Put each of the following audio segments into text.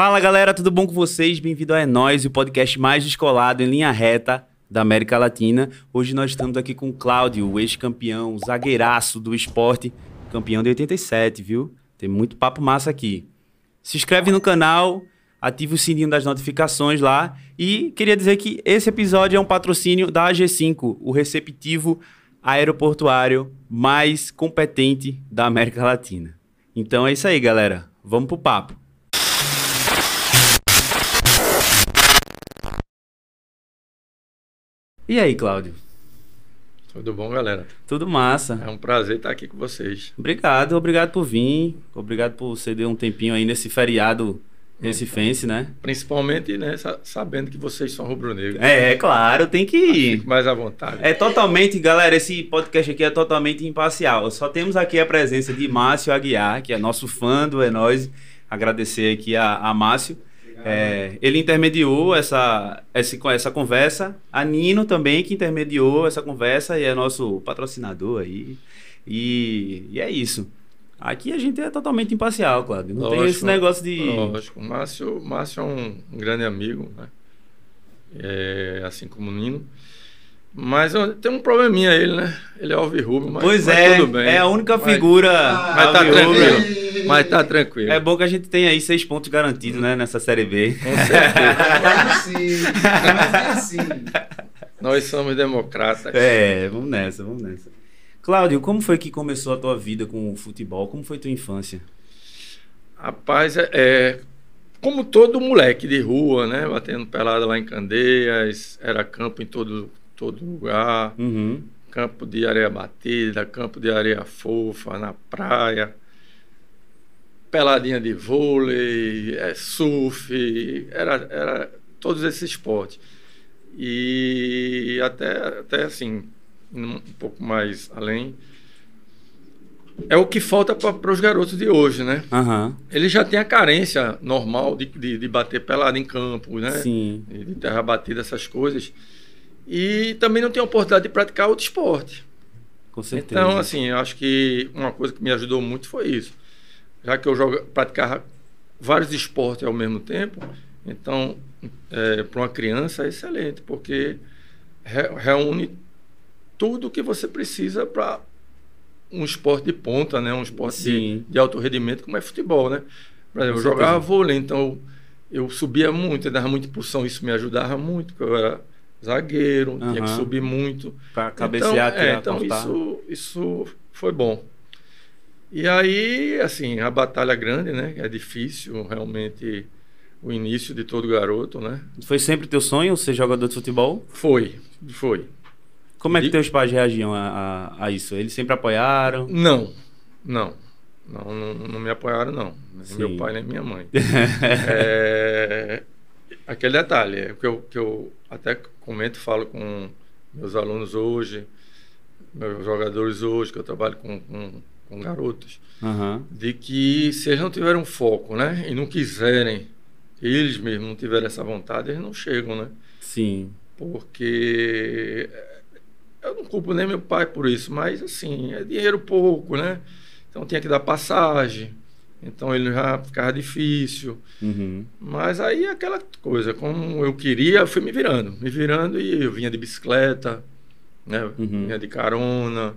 Fala galera, tudo bom com vocês? Bem-vindo a É Nós, o podcast mais descolado em linha reta da América Latina. Hoje nós estamos aqui com o Cláudio, o ex-campeão, zagueiraço do esporte, campeão de 87, viu? Tem muito papo massa aqui. Se inscreve no canal, ativa o sininho das notificações lá e queria dizer que esse episódio é um patrocínio da AG5, o receptivo aeroportuário mais competente da América Latina. Então é isso aí, galera. Vamos pro papo. E aí, Cláudio? Tudo bom, galera? Tudo massa. É um prazer estar aqui com vocês. Obrigado, obrigado por vir. Obrigado por ceder um tempinho aí nesse feriado recifense, né? Principalmente, né, sa- sabendo que vocês são rubro-negros. É, é claro, tem que ir. Mais à vontade. É totalmente, galera, esse podcast aqui é totalmente imparcial. Só temos aqui a presença de Márcio Aguiar, que é nosso fã do É Nós. Agradecer aqui a, a Márcio. É, ele intermediou essa, essa, essa conversa. A Nino também, que intermediou essa conversa e é nosso patrocinador aí. E, e é isso. Aqui a gente é totalmente imparcial, Cláudio. Não tem Lógico, esse negócio de. Lógico. Márcio, Márcio é um, um grande amigo, né? É, assim como o Nino. Mas tem um probleminha ele, né? Ele é alvirrubro, mas, pois mas é, tudo bem. é a única Mas- figura. Mas tá alvirrubra. tranquilo. Mas tá tranquilo. É bom que a gente tenha aí seis pontos garantidos, né, nessa Série B. Com certeza. Sim. Claro sim. Nós somos democratas. É, vamos nessa, vamos nessa. Cláudio, como foi que começou a tua vida com o futebol? Como foi tua infância? Rapaz, é, é, como todo moleque de rua, né? Batendo pelada lá em Candeias, era campo em todo, todo lugar, Uhum. campo de areia batida, campo de areia fofa, na praia, peladinha de vôlei, é, surf, era, era todos esses esportes. E até, até assim, um pouco mais além, é o que falta para os garotos de hoje, né? Aham. Ele já tem a carência normal de, de, de bater pelada em campo, né? Sim. De terra batida, essas coisas. E também não tem a oportunidade de praticar outro esporte. Com certeza. Então, assim, eu acho que uma coisa que me ajudou muito foi isso. Já que eu jogo, praticava vários esportes ao mesmo tempo, então, para uma criança é excelente, porque re- reúne tudo que você precisa para um esporte de ponta, né? Um esporte de, de alto rendimento, como é futebol, né? Por exemplo, eu jogava vôlei, então eu subia muito, eu dava muita impulsão, isso me ajudava muito, porque eu era zagueiro, tinha que subir muito. Pra cabecear, então, é, então cortar. isso, isso foi bom. E aí, assim, a batalha grande, né? É difícil, realmente, o início de todo garoto, né? Foi sempre teu sonho ser jogador de futebol? Foi, foi. Como é que E- teus pais reagiam a, a, a isso? Eles sempre apoiaram? Não, não. Não, não, não me apoiaram, não. Nem Sim. meu pai, nem minha mãe. É, aquele detalhe, é que eu, que eu até comento, falo com meus alunos hoje, meus jogadores hoje, que eu trabalho com, com, com garotos, Aham. de que se eles não tiverem um foco, né, e não quiserem, eles mesmos não tiverem essa vontade, eles não chegam, né? Sim. Porque eh, eu não culpo nem meu pai por isso, mas assim, é dinheiro pouco, né? Então tinha que dar passagem, então ele já ficava difícil. Uhum. Mas aí aquela coisa, como eu queria, eu fui me virando, me virando e eu vinha de bicicleta, né? Uhum. Vinha de carona,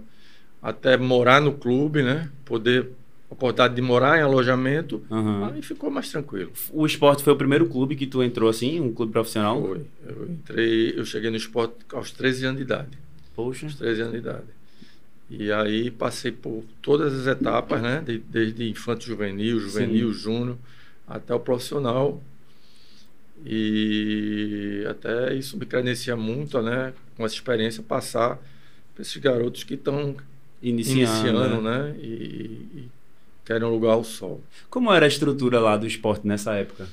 até morar no clube, né? Poder a oportunidade de morar em alojamento, Aham. aí ficou mais tranquilo. O esporte foi o primeiro clube que tu entrou assim, um clube profissional? Foi. Eu entrei, eu cheguei no esporte aos 13 anos de idade. Poxa. aos 13 anos de idade. E aí passei por todas as etapas, né? De- desde infanto juvenil, juvenil, Sim. júnior, até o profissional. E até isso me credencia muito, né? Com essa experiência, passar para esses garotos que estão Iniciando, iniciando, né? né? E, e querem um lugar ao sol. Como era a estrutura lá do esporte nessa época?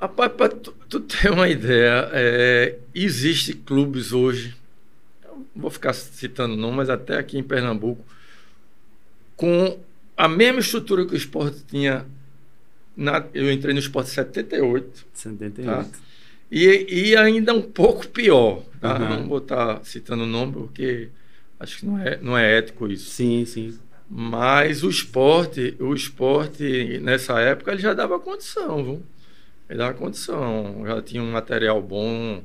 Rapaz, para tu, tu ter uma ideia, é, existe clubes hoje, vou ficar citando não, mas até aqui em Pernambuco, com a mesma estrutura que o esporte tinha. Na, eu entrei no esporte em 78, 78. Tá. e, e ainda um pouco pior. Tá? Aham. Não vou estar citando o nome, porque acho que não é, não é ético isso. Sim, sim. Mas o esporte, o esporte nessa época ele já dava condição, viu? Ele dava condição, já tinha um material bom,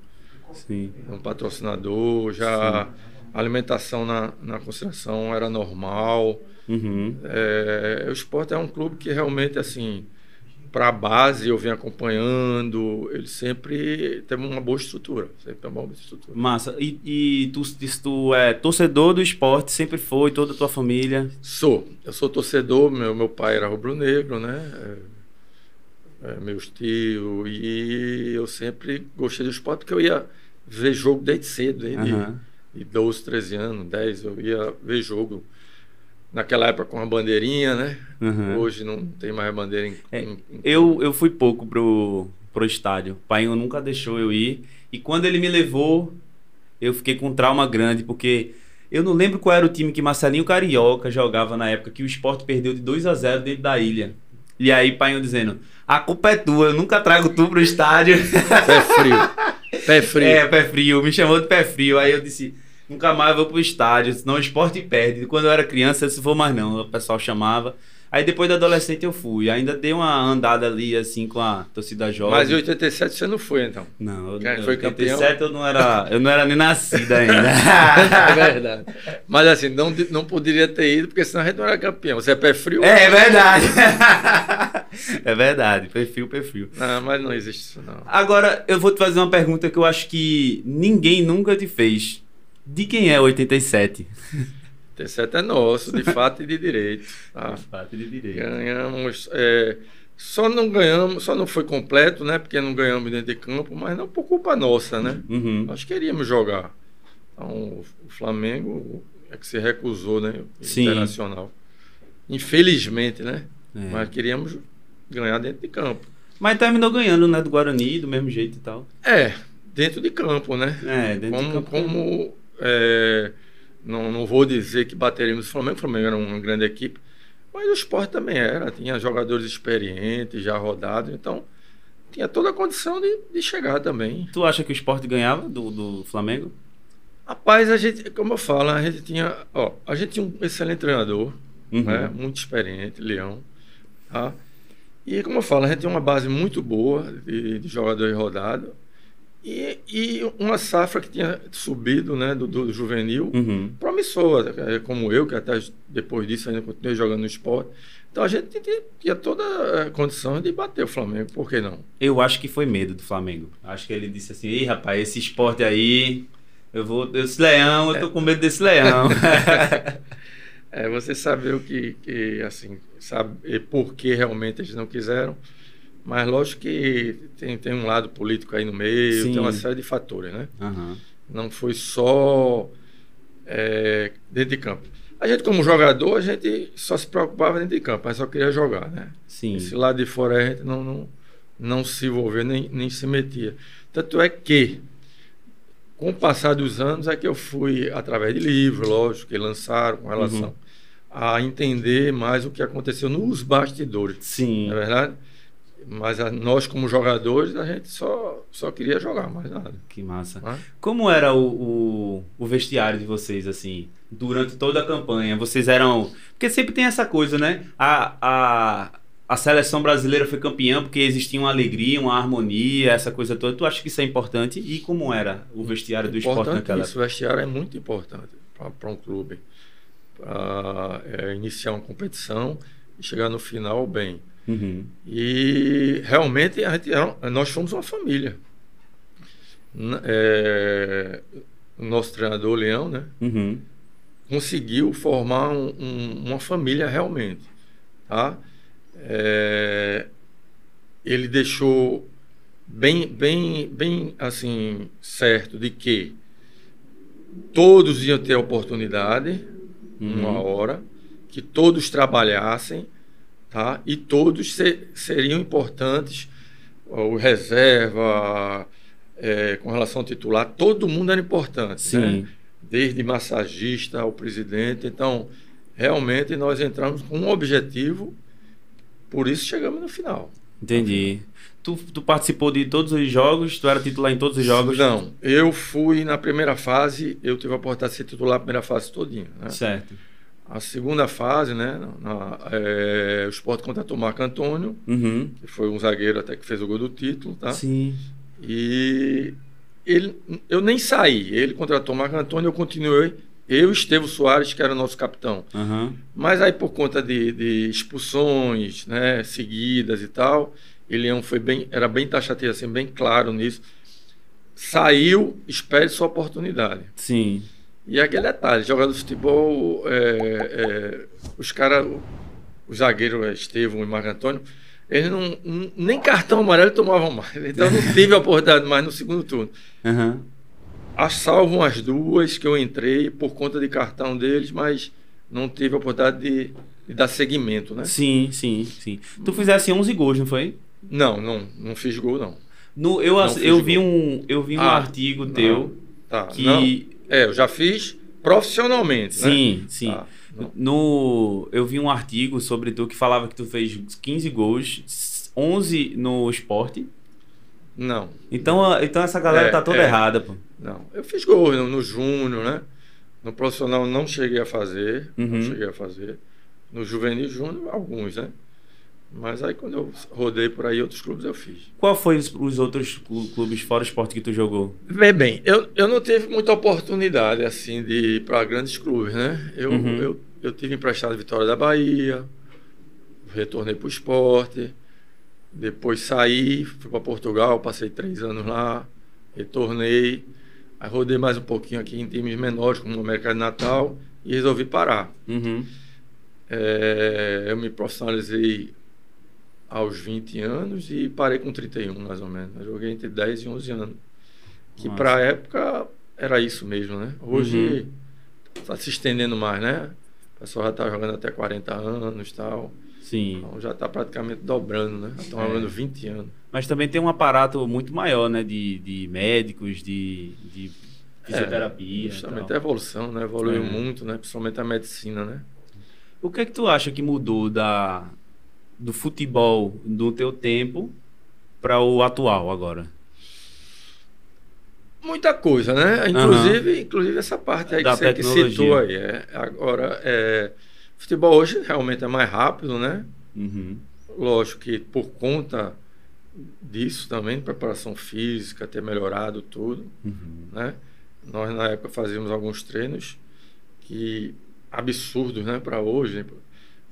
Sim. um patrocinador, já a alimentação na, na concentração era normal. Uhum. É, o esporte é um clube que realmente, assim, para a base eu venho acompanhando, ele sempre teve uma boa estrutura, sempre uma boa estrutura. Massa. E, e tu, tu é torcedor do esporte, sempre foi, toda a tua família? Sou, eu sou torcedor, meu, meu pai era rubro-negro, né? É, é, meus tios, e eu sempre gostei do esporte porque eu ia ver jogo desde cedo, desde Aham. de 12, 13 anos, 10, eu ia ver jogo. Naquela época com a bandeirinha, né? Aham. Hoje não tem mais bandeira em, É, em- Eu, eu fui pouco pro, pro estádio. O pai nunca deixou eu ir. E quando ele me levou, eu fiquei com um trauma grande, porque eu não lembro qual era o time que Marcelinho Carioca jogava na época, que o esporte perdeu de 2 a 0 dentro da ilha. E aí, pai dizendo: a culpa é tua, eu nunca trago tu pro estádio. Pé frio. Pé frio. É, pé frio, me chamou de pé frio. Aí eu disse, nunca mais vou pro estádio, senão o esporte perde. Quando eu era criança, eu disse, vou mais não, o pessoal chamava. Aí depois da adolescente eu fui. Ainda dei uma andada ali, assim, com a torcida jovem. Mas em 87 você não foi, então. Não, eu, Quem eu, foi 87 eu não era, eu não era nem nascida ainda. é verdade. Mas assim, não, não poderia ter ido, porque senão a gente não era campeão. Você é pé frio? é, é verdade. é verdade, perfil, perfil. Não, mas não existe isso, não. Agora, eu vou te fazer uma pergunta que eu acho que ninguém nunca te fez. De quem é o 87? 87 é nosso, de fato e de direito. Tá? Fato de direito. Ganhamos. é, só não ganhamos, só não foi completo, né? Porque não ganhamos dentro de campo, mas não por culpa nossa, né? Uhum. Nós queríamos jogar. Então, o Flamengo é que se recusou, né? Sim. Internacional. Infelizmente, né? É. Mas queríamos ganhar dentro de campo. Mas terminou ganhando, né? Do Guarani, do mesmo jeito e tal. É, dentro de campo, né? É, dentro como, do campo. como é, não, não vou dizer que bateríamos o Flamengo, o Flamengo era uma grande equipe, mas o esporte também era, tinha jogadores experientes, já rodados, então tinha toda a condição de, de chegar também. Tu acha que o esporte ganhava do, do Flamengo? Rapaz, a gente, como eu falo, a gente tinha, ó, a gente tinha um excelente treinador, Uhum. né, muito experiente, Leão, tá? E como eu falo, a gente tem uma base muito boa de, de jogadores rodados e, e uma safra que tinha subido, né, do, do juvenil, Uhum. promissora, é, como eu, que até depois disso ainda continuei jogando no esporte. Então a gente tinha, toda a condição de bater o Flamengo, por que não? Eu acho que foi medo do Flamengo. Acho que ele disse assim: Ih, rapaz, esse esporte aí. Eu vou. Esse leão, eu tô com medo desse leão. É você saber o que, que assim, saber por que realmente eles não quiseram. Mas lógico que tem, tem um lado político aí no meio, Sim. tem uma série de fatores, né? Aham. Não foi só é, dentro de campo. A gente, como jogador, a gente só se preocupava dentro de campo, mas só queria jogar, né? Sim. Esse lado de fora a gente não, não, não se envolvia, nem, nem se metia. Tanto é que, com o passar dos anos, é que eu fui, através de livros, lógico, que lançaram com relação Uhum. A entender mais o que aconteceu nos bastidores. Sim. Não é verdade? Mas a- nós, como jogadores, a gente só, só queria jogar, mais nada. Que massa. Como era o, o, o vestiário de vocês, assim, durante toda a campanha? Vocês eram. Porque sempre tem essa coisa, né? A, a, a seleção brasileira foi campeã porque existia uma alegria, uma harmonia, essa coisa toda. Tu acha que isso é importante? E como era o vestiário do esporte naquela isso, o vestiário é muito importante para um clube. Para iniciar uma competição e chegar no final bem. Uhum. E realmente a gente era- nós fomos uma família. É, o nosso treinador, Leão, né, Uhum. conseguiu formar um- um- uma família realmente. Tá? É, ele deixou bem, bem, bem assim certo de que todos iam ter oportunidade, Uhum. uma hora, que todos trabalhassem, tá? E todos se- seriam importantes, o reserva, é, com relação ao titular, todo mundo era importante, Sim. né? Desde massagista ao presidente. Então, realmente nós entramos com um objetivo, por isso chegamos no final. Entendi. Tu, tu participou de todos os jogos? Tu era titular em todos os jogos? Não, eu fui na primeira fase, eu tive a oportunidade de ser titular na primeira fase todinha, né? Certo. a segunda fase, né? Na, é, o Sport contratou o Marco Antônio, Uhum. que foi um zagueiro até que fez o gol do título, tá? Sim. E ele, eu nem saí. Ele contratou o Marco Antônio, eu continuei. Eu e Estevo Soares, que era o nosso capitão. Aham. Mas aí, por conta de, de expulsões né, seguidas e tal, ele é foi bem, era bem taxativo, assim, bem claro nisso. Saiu, espere sua oportunidade. Sim. E aquele detalhe, jogador de futebol, é, é, os caras, o zagueiro é, Estevão e Marco Antônio, eles não, nem cartão amarelo tomavam mais. Então não tive a oportunidade mais no segundo turno. Aham. As salvam as duas que eu entrei por conta de cartão deles, mas não tive a oportunidade de, de dar seguimento, né? Sim, sim, sim. Tu fizesse 11 gols, não foi? Não, não, não fiz gol, não. No, eu, Não eu gol. vi um, eu vi um Ah, artigo não. teu Tá. que. Não. É, eu já fiz profissionalmente, né? Sim, sim. Tá. No, eu vi um artigo sobre tu que falava que tu fez 15 gols, 11 no esporte. Não, Então, então essa galera É, tá toda é. errada, pô. não. Eu fiz gol no, no júnior, né? No profissional não cheguei a fazer, Uhum. não cheguei a fazer. No juvenil júnior, alguns, né? Mas aí quando eu rodei por aí outros clubes eu fiz. Qual foi os, os outros clu- clubes fora esporte que tu jogou? Bem, bem, eu, eu não tive muita oportunidade assim de ir para grandes clubes, né? Eu, Uhum. eu, eu tive emprestado Vitória da Bahia, retornei para o esporte, depois saí, fui para Portugal, passei três anos lá, retornei, aí rodei mais um pouquinho aqui em times menores, como o América de Natal, e resolvi parar. Uhum. É, eu me profissionalizei aos 20 anos e parei com 31, mais ou menos. Eu joguei entre 10 e 11 anos. Que para a época era isso mesmo, né? Hoje está se estendendo mais, né? O pessoal já está jogando até 40 anos e tal. Sim. Então já está praticamente dobrando, né? Estão É. jogando 20 anos. Mas também tem um aparato muito maior, né? De, de médicos, de, de fisioterapia. É, justamente a evolução, né? Evoluiu É. muito, né? Principalmente a medicina, né? O que é que tu acha que mudou da, do futebol do teu tempo para o atual agora? Muita coisa, né? Inclusive, inclusive essa parte aí Da que você que tecnologia. citou aí. É, agora, é, futebol hoje realmente é mais rápido, né? Uhum. Lógico que por conta disso também, preparação física, ter melhorado tudo, Uhum. né? Nós na época fazíamos alguns treinos que absurdos, né, para hoje.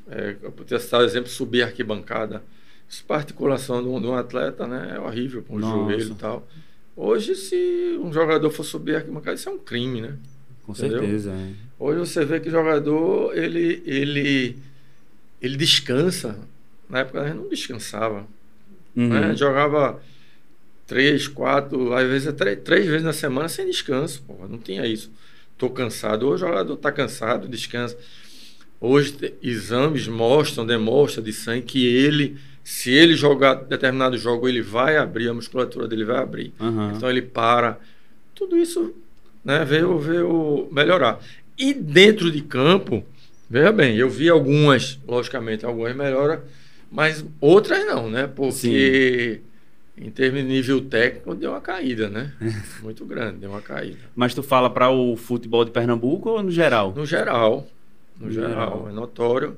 É, eu podia citar o exemplo, subir a arquibancada. Isso articulação de um, de um atleta, né, é horrível para o joelho e tal. Hoje, se um jogador for subir a arquibancada, isso é um crime, né? Com Entendeu? certeza. é. Hoje você vê que o jogador, ele, ele, ele descansa. Na época a gente não descansava. Uhum. Né? Jogava três, quatro, às vezes três, três vezes na semana sem descanso. Não tinha isso. Tô cansado. Hoje o jogador tá cansado, descansa. Hoje exames mostram, demonstram de sangue que ele, se ele jogar determinado jogo, ele vai abrir, a musculatura dele vai abrir. Aham. Então ele para. Tudo isso né, veio, veio melhorar. E dentro de campo, veja bem, eu vi algumas, logicamente, algumas melhoras, mas outras não, né? Porque em termos de nível técnico deu uma caída, né? Muito grande, deu uma caída. Mas tu fala para o futebol de Pernambuco ou no geral? No geral, no, geral, é notório.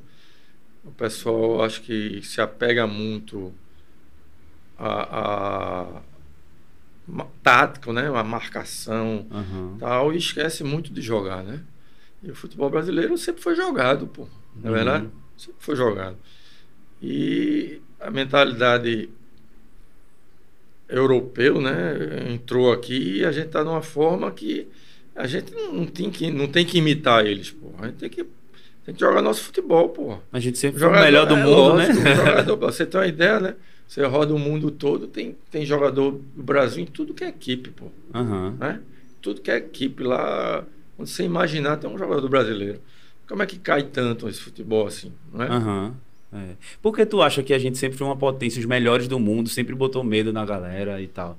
O pessoal acho que se apega muito a, a tático, né? A marcação, Aham. tal, e esquece muito de jogar, né? E o futebol brasileiro sempre foi jogado, pô. Não é Uhum. verdade? Sempre foi jogado. E a mentalidade europeu, né, entrou aqui e a gente está numa forma que a gente não, não tem que não tem que imitar eles, pô. A gente tem que tem que jogar nosso futebol, pô. A gente sempre foi o melhor do é mundo, lógico, né? jogador, você tem uma ideia, né? Você roda o mundo todo, tem, tem jogador do Brasil em tudo que é equipe, pô Aham. né? Tudo que é equipe lá, onde você imaginar, tem um jogador brasileiro. Como é que cai tanto esse futebol assim, não é? Aham. É. Por que tu acha que a gente sempre foi uma potência, os melhores do mundo, sempre botou medo na galera e tal?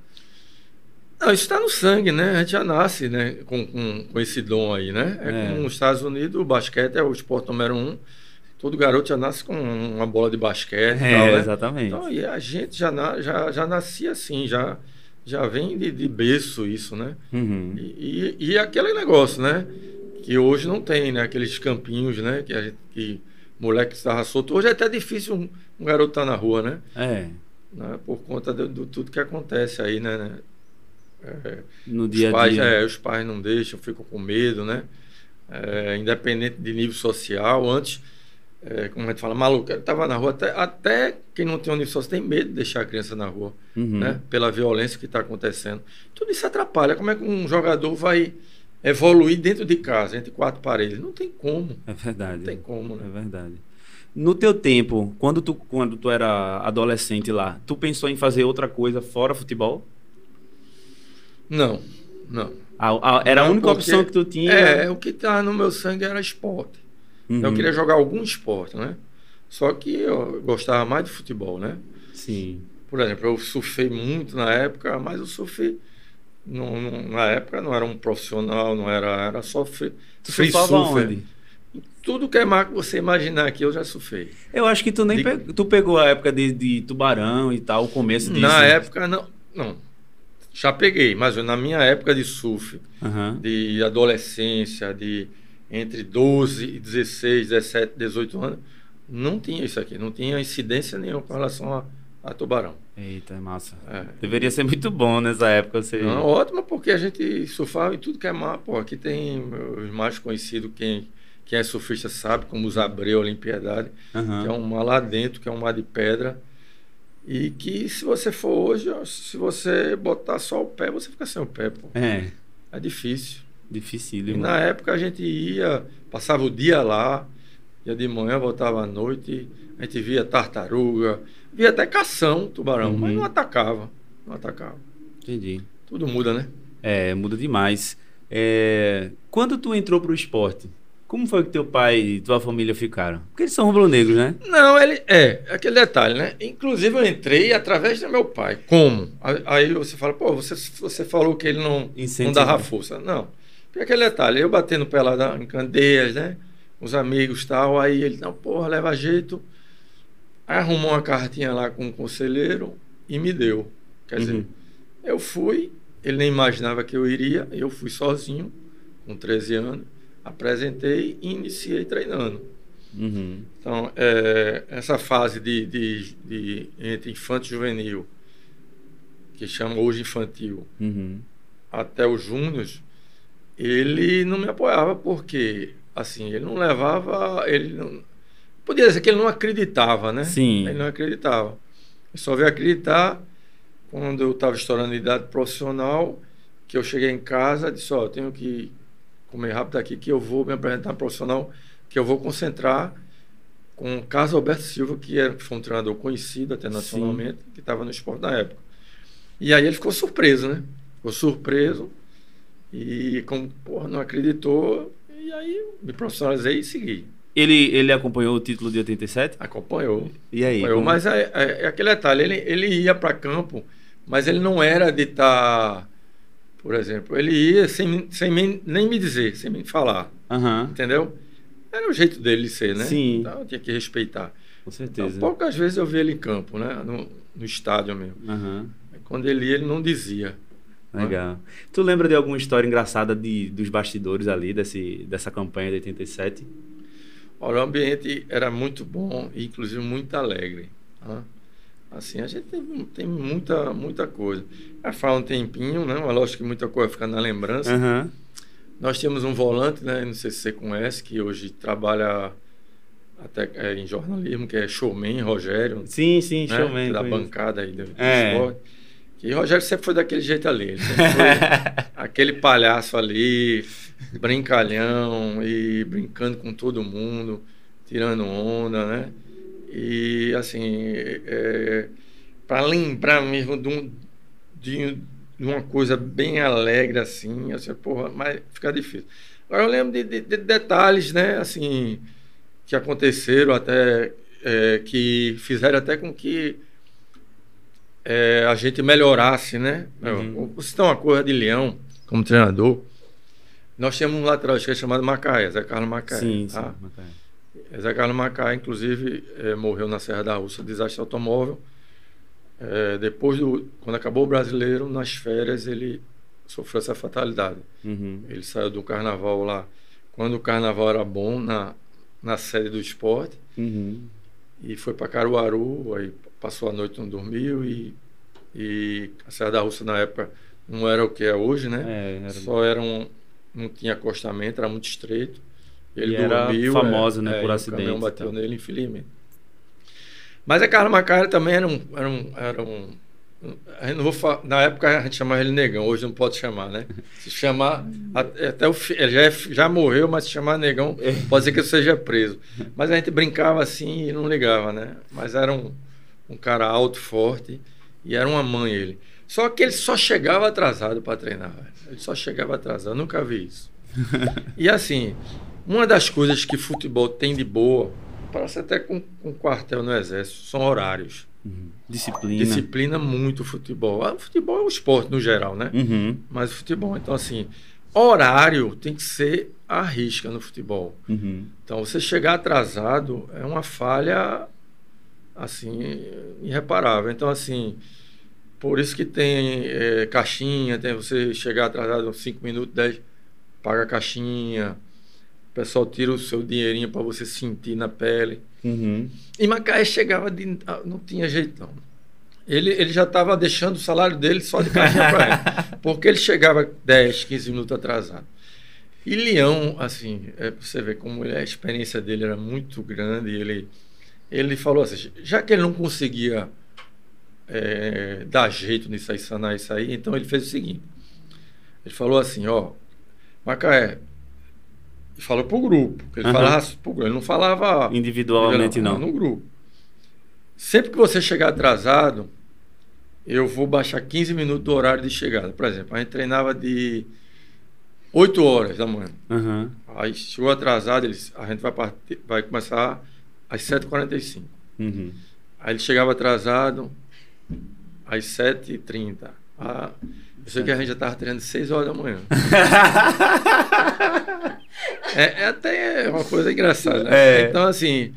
Não, isso está no sangue, né? A gente já nasce né? com, com, com esse dom aí, né? É, É. como nos Estados Unidos, o basquete é o esporte número um. Todo garoto já nasce com uma bola de basquete e É, tal, né? exatamente. Então, e a gente já, já, já nascia assim, já, já vem de, de berço isso, né? Uhum. E, e, e aquele negócio, né? que hoje não tem, né? Aqueles campinhos, né? Que, a gente, que moleque estava solto. Hoje é até difícil um, um garoto estar tá na rua, né? É. né? Por conta de, de, tudo que acontece aí, né? É, no dia a dia. Pais, é, os pais não deixam, ficam com medo, né? É, independente de nível social. Antes, é, como a gente fala, maluco, ele estava na rua, até, até quem não tem um nível social tem medo de deixar a criança na rua, uhum. né? Pela violência que está acontecendo. Tudo isso atrapalha. Como é que um jogador vai evoluir dentro de casa, entre quatro paredes? Não tem como. É verdade. Não tem como, né? É verdade. No teu tempo, quando tu, quando tu era adolescente lá, tu pensou em fazer outra coisa fora futebol? Não, não. A, a, era não, a única opção que tu tinha? É, o que estava no meu sangue era esporte. Uhum. Eu queria jogar algum esporte, né? Só que eu gostava mais de futebol, né? Sim. Por exemplo, eu surfei muito na época, mas o surf, não, não, na época, não era um profissional, não era, era só free, tu free surfer. Onde? Tudo que é mar que você imaginar aqui, eu já surfei. Eu acho que tu nem de... pe... tu pegou a época de, de tubarão e tal, o começo disso. Na época, não. Não, já peguei, mas na minha época de surf, uhum. de adolescência, de entre 12 e 16, 17, 18 anos, não tinha isso aqui, não tinha incidência nenhuma com relação a, a tubarão. Eita, é massa. É. Deveria ser muito bom nessa época. Você... Não, ótimo, porque a gente surfava em tudo que é mar. Pô, aqui tem os mais conhecidos, quem, quem é surfista sabe, como os Abreu Olimpiedade, uhum. que é um mar lá dentro, que é um mar de pedra e que se você for hoje, se você botar só o pé, você fica sem o pé, pô. É. É difícil. Difícil. E na época a gente ia, passava o dia lá, ia de manhã, voltava à noite, a gente via tartaruga, via até cação, tubarão, uhum. mas não atacava. Não atacava. Entendi. Tudo muda, né? É, muda demais. É... Quando tu entrou pro esporte, como foi que teu pai e tua família ficaram? Porque eles são rubro-negros, né? Não, ele é, aquele detalhe, né? Inclusive eu entrei através do meu pai. Como? Aí você fala, pô, você, você falou que ele não, não dava força. Não. Porque aquele detalhe, eu batendo pé lá em Candeias, né? Os amigos tal, aí ele, não, porra, leva jeito. Aí arrumou uma cartinha lá com um conselheiro e me deu. Quer dizer, uhum. eu fui, ele nem imaginava que eu iria, eu fui sozinho, com 13 anos apresentei e iniciei treinando. Uhum. Então, é, essa fase de, de, de, entre infanto e juvenil, que chama hoje infantil, uhum. até os júniores, ele não me apoiava porque, assim, ele não levava, ele não, podia dizer que ele não acreditava, né? Sim. Ele não acreditava. Ele só veio acreditar quando eu estava estourando idade profissional, que eu cheguei em casa e disse, ó, oh, eu tenho que comer rápido aqui, que eu vou me apresentar um profissional, que eu vou concentrar com o Carlos Alberto Silva, que era, foi um treinador conhecido até nacionalmente, Sim. que estava no esporte na época. E aí ele ficou surpreso, né? Ficou surpreso e, como porra, não acreditou, e aí me profissionalizei e segui. Ele, ele acompanhou o título de 87? Acompanhou. E aí? Acompanhou, como... Mas é, é, é, aquele detalhe, ele, ele ia para campo, mas ele não era de estar... Tá por exemplo. Ele ia sem, sem nem me dizer, sem me falar. Uhum. Entendeu? Era o jeito dele ser, né? Sim. Então eu tinha que respeitar. Com certeza. Então, poucas vezes eu vi ele em campo, né? No, no estádio mesmo. Uhum. Quando ele ia, ele não dizia. Né? Legal. Né? Tu lembra de alguma história engraçada de, dos bastidores ali, desse, dessa campanha de 87? Olha, o ambiente era muito bom e, inclusive, muito alegre. Né? Assim, a gente tem, tem muita, muita coisa. Já fala um tempinho, né? Mas lógico que muita coisa fica na lembrança. Uhum. Nós temos um volante, né? Não sei se você conhece, que hoje trabalha até é, em jornalismo, que é showman, Rogério. Sim, sim, né? showman. Da bancada aí do, do é. esporte. E Rogério sempre foi daquele jeito ali. Ele sempre foi aquele palhaço ali, brincalhão e brincando com todo mundo, tirando onda, né? E, assim, é, para lembrar mesmo de, um, de, uma coisa bem alegre, assim, assim, porra, mas fica difícil. Agora eu lembro de, de, de detalhes, né, assim, que aconteceram até, é, que fizeram até com que é, a gente melhorasse, né? Uhum. Você tem uma coisa de leão como treinador. Nós tínhamos um lateral esquerdo chamado Macaé, Zé Carlos Macaé. Sim, tá? sim, Macaé. Zé Carlos Macá, inclusive, é, morreu na Serra da Rússia, desastre automóvel. É, depois do, quando acabou o brasileiro, nas férias ele sofreu essa fatalidade. Uhum. Ele saiu do carnaval lá quando o carnaval era bom na, na sede do esporte. Uhum. E foi para Caruaru, aí passou a noite, não dormiu. E, e a Serra da Russa, na época, não era o que é hoje, né? É, era- Só era um. Não tinha acostamento, era muito estreito. Ele E era dormiu. famosa, né, é, por e acidentes O caminhão e bateu tal. nele, infelizmente. Mas a Carla Macaira também era um. Era um, era um a gente não vou na época a gente chamava ele negão, hoje não pode chamar, né? Se chamar, até o, ele já, é- já morreu, mas se chamar negão, pode ser que eu seja preso. Mas a gente brincava assim e não ligava, né? Mas era um, um cara alto, forte, e era uma mãe ele. Só que ele só chegava atrasado para treinar, ele só chegava atrasado, eu nunca vi isso. E assim, uma das coisas que futebol tem de boa, parece até com, com quartel no exército, são horários. Disciplina. Disciplina muito o futebol. Ah, O futebol é o esporte no geral, né? Uhum. Mas o futebol, então assim, horário tem que ser a risca no futebol. Uhum. Então você chegar atrasado é uma falha assim irreparável. Então assim, por isso que tem eh, caixinha, tem você chegar atrasado uns 5 minutos, 10, paga a caixinha. O pessoal tira o seu dinheirinho para você sentir na pele. Uhum. E Macaé chegava de. ah, Não tinha jeito, não. Ele, ele já estava deixando o salário dele só de caixinha para ele. Porque ele chegava 10, 15 minutos atrasado. E Leão, assim, é você ver como a experiência dele era muito grande. e Ele, ele falou assim: já que ele não conseguia é, dar jeito nisso aí, sanar isso aí, então ele fez o seguinte: ele falou assim, ó, Macaé, e falou pro grupo, ele Aham. falava pro grupo, ele não falava Individualmente, não. no grupo. Sempre que você chegar atrasado, eu vou baixar 15 minutos do horário de chegada. Por exemplo, a gente treinava de 8 horas da manhã. Aham. Aí chegou atrasado, eles, a gente vai, partir, vai começar às 7h45. Uhum. Aí ele chegava atrasado às 7h30. Ah, eu sei que a gente já estava treinando 6 horas da manhã. é, é até uma coisa engraçada. né? É. Então, assim,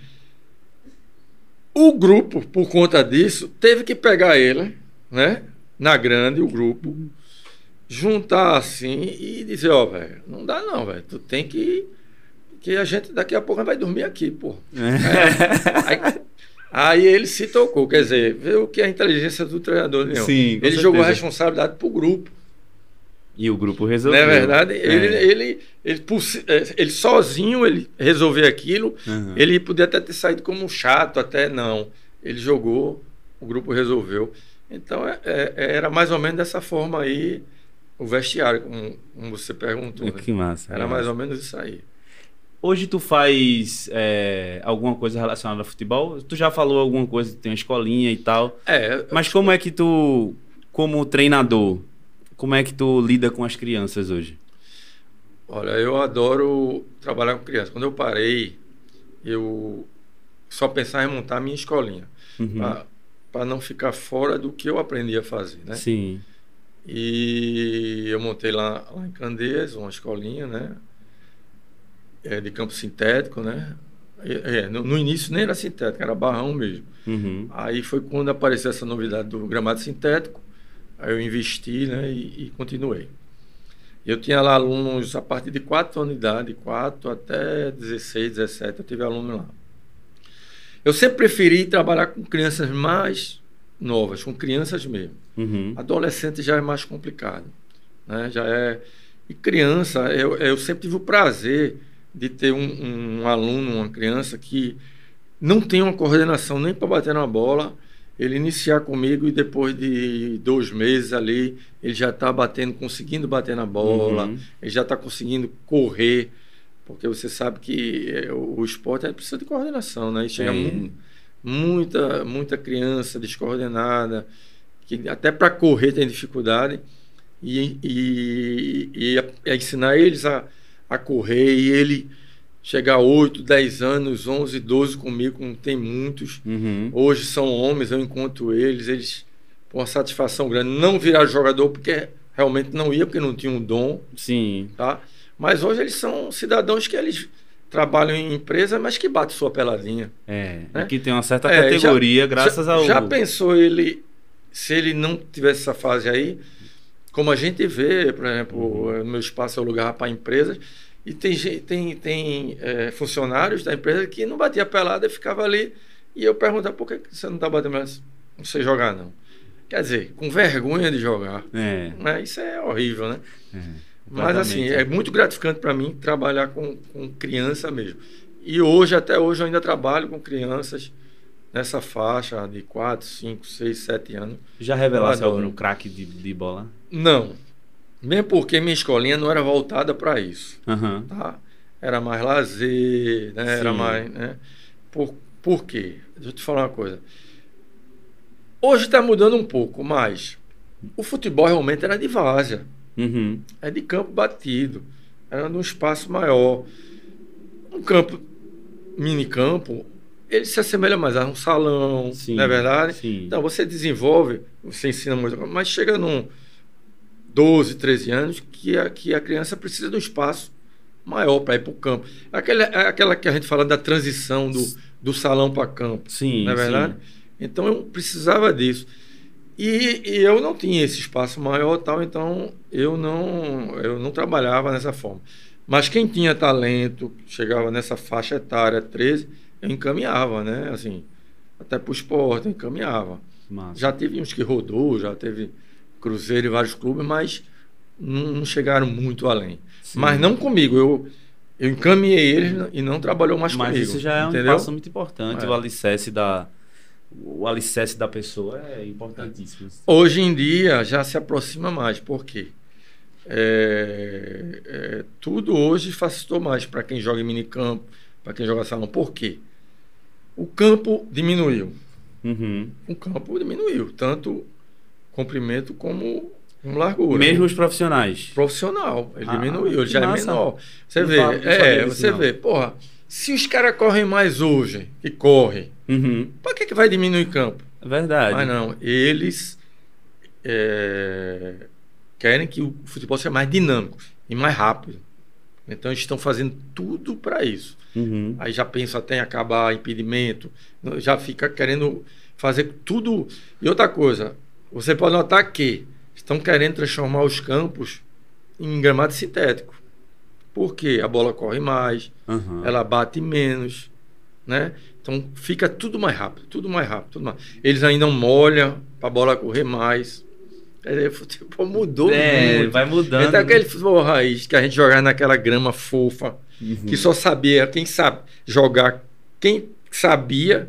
o grupo, por conta disso, teve que pegar ele, né? Na grande, o grupo, juntar assim e dizer, ó, velho, não dá não, velho. Tu tem que. Que a gente daqui a pouco vai dormir aqui, pô. É. Aí, aí ele se tocou, quer dizer, viu que a inteligência do treinador, Leão. Sim, Ele jogou a certeza. responsabilidade pro grupo. E o grupo resolveu. é verdade? É. Ele, ele, ele, é, ele sozinho, ele resolver aquilo, Aham. ele podia até ter saído como um chato, até não. Ele jogou, o grupo resolveu. Então é- é- era mais ou menos dessa forma aí o vestiário, como, como você perguntou. né? Que massa. Era mais ou menos isso aí. Hoje tu faz é, alguma coisa relacionada a futebol? Tu já falou alguma coisa, tem uma escolinha e tal. É, Mas como é que tu, como treinador, como é que tu lida com as crianças hoje? Olha, eu adoro trabalhar com criança. Quando eu parei, eu só pensava em montar a minha escolinha, Uhum. para não ficar fora do que eu aprendi a fazer, né? Sim. E eu montei lá, lá em Candeias, uma escolinha, né? É, de campo sintético, né? É, no, no início nem era sintético, era barrão mesmo. Uhum. Aí foi quando apareceu essa novidade do gramado sintético, aí eu investi, né? E, e continuei. Eu tinha lá alunos a partir de 4 anos de idade, 4 até 16, 17, eu tive aluno lá. Eu sempre preferi trabalhar com crianças mais novas, com crianças mesmo. Uhum. Adolescente já é mais complicado, né? Já é e criança, eu, eu sempre tive o prazer de ter um, um aluno, uma criança que não tem uma coordenação nem para bater na bola, ele iniciar comigo e depois de dois meses ali ele já está batendo, conseguindo bater na bola, Uhum. ele já está conseguindo correr, porque você sabe que eh, o, esporte é, precisa de coordenação, né? E chega É. mu- muita muita criança descoordenada que até para correr tem dificuldade e, e, e a- a ensinar eles a, a correr e ele chegar a 8, 10 anos, 11, 12 comigo, como tem muitos. Uhum. Hoje são homens, eu encontro eles, eles com uma satisfação grande. Não virar jogador porque realmente não ia, porque não tinha um dom, Sim. tá? Mas hoje eles são cidadãos que eles trabalham em empresa, mas que batem sua peladinha. É. Né? Aqui tem uma certa É, categoria, já- graças já, ao. Já pensou ele, se ele não tivesse essa fase aí, como a gente vê, por exemplo, Uhum. no meu espaço eu alugava para empresas, E tem, tem, tem é, funcionários da empresa que não batia pelada e ficava ali. E eu perguntava, por que você não tá batendo pelada? Não sei jogar, não. Quer dizer, com vergonha de jogar. É. Né? Isso é horrível, né? é. Mas assim, é muito gratificante para mim trabalhar com, com criança mesmo. E hoje, até hoje, eu ainda trabalho com crianças nessa faixa de 4, 5, 6, 7 anos. Já revelasse algum craque de, de bola? Não. Mesmo porque minha escolinha não era voltada para isso. Aham. Tá? Era mais lazer, né? Era mais. Né? Por, por quê? Deixa eu te falar uma coisa. Hoje está mudando um pouco, mas o futebol realmente era de várzea. Uhum. É de campo batido. Era num espaço maior. Um campo, mini campo, ele se assemelha mais a um salão, Sim, não é verdade? sim. Então você desenvolve, você ensina muito, mas chega num 12, 13 anos que a, que a criança precisa de um espaço maior para ir para o campo. Aquela, é aquela que a gente fala da transição do, do salão para campo. Sim, Não é verdade? Então eu precisava disso. E, e eu não tinha esse espaço maior tal, então eu não, eu não trabalhava nessa forma. Mas quem tinha talento, chegava nessa faixa etária 13, eu encaminhava, né? Assim, até para o esporte, eu encaminhava. Massa. Já teve uns que rodou, já teve Cruzeiro e vários clubes, mas não, não chegaram muito além. Sim. Mas não comigo, eu, eu encaminhei eles e não trabalhou mais Mas comigo. isso já é um entendeu? passo muito importante. É. O alicerce da. O alicerce da pessoa é importantíssimo. Hoje em dia já se aproxima mais, por quê? É, é, tudo hoje facilitou mais para quem joga em minicampo, para quem joga salão. Por quê? O campo diminuiu. Uhum. O campo diminuiu, tanto comprimento como, como largura. Mesmo os profissionais. profissional, ele Ah, diminuiu, ele já massa. é menor. Você Não vê, é, você não. vê, porra, se os caras correm mais hoje, que correm, Uhum. para que, que vai diminuir campo? É verdade. Mas não, eles é, querem que o futebol seja mais dinâmico e mais rápido. Então eles estão fazendo tudo para isso. Uhum. Aí já pensa até em acabar impedimento, já fica querendo fazer tudo. E outra coisa, você pode notar que estão querendo transformar os campos em gramado sintético. Por quê? A bola corre mais, Uhum. ela bate menos, né? Então fica tudo mais rápido, tudo mais rápido, tudo mais. Eles ainda molham para a bola correr mais. É, futebol mudou É, muito. vai mudando. Então aquele futebol raiz que a gente jogava naquela grama fofa, Uhum. que só sabia quem sabe jogar, quem sabia.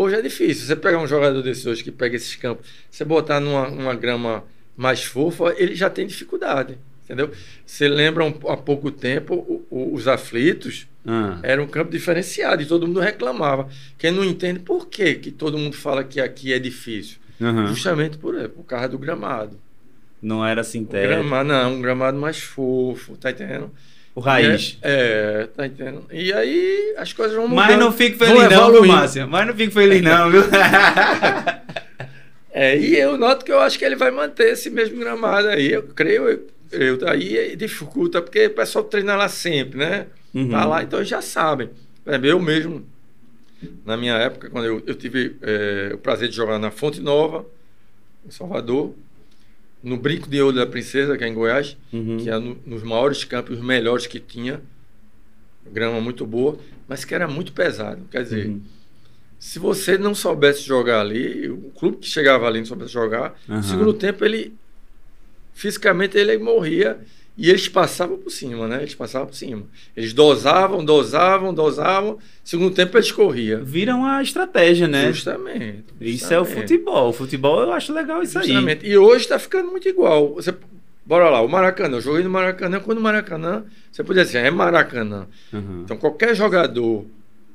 Hoje é difícil. Você pegar um jogador desse hoje que pega esses campos, você botar numa, grama mais fofa, ele já tem dificuldade. Entendeu? Você lembra um- há pouco tempo o- o- os aflitos Ah. era um campo diferenciado e todo mundo reclamava. Quem não entende por que que todo mundo fala que aqui é difícil? Uhum. Justamente por, por causa do gramado. Não era sintético. gramado não, um gramado mais fofo, tá entendendo? O raiz. É, é, tá entendendo? E aí as coisas vão mudando. Mas não fico feliz, não, viu. Márcia? Mas não fico feliz, não, viu? É, e eu noto que eu acho que ele vai manter esse mesmo gramado aí. Eu creio, eu, eu aí dificulta, porque o pessoal treina lá sempre, né? Uhum. Tá lá, então eles já sabem. Exemplo, Eu mesmo, na minha época, quando eu, eu tive é, o prazer de jogar na Fonte Nova, em Salvador, no Brinco de Ouro da Princesa, que é em Goiás, Uhum. que é no- nos maiores campos, os melhores que tinha, grama muito boa, mas que era muito pesado. Quer dizer, Uhum. se você não soubesse jogar ali, o clube que chegava ali não soubesse jogar, Aham. no segundo tempo ele fisicamente ele morria e eles passavam por cima, né? Eles passavam por cima. Eles dosavam, dosavam, dosavam. Segundo tempo eles corriam. Vira uma estratégia, né? Justamente. Isso é o justamente. futebol. O futebol eu acho legal isso aí. Justamente. E hoje está ficando muito igual. Você, bora lá, o Maracanã. Eu joguei no Maracanã. Quando o Maracanã, você podia dizer, é Maracanã. Uhum. Então, qualquer jogador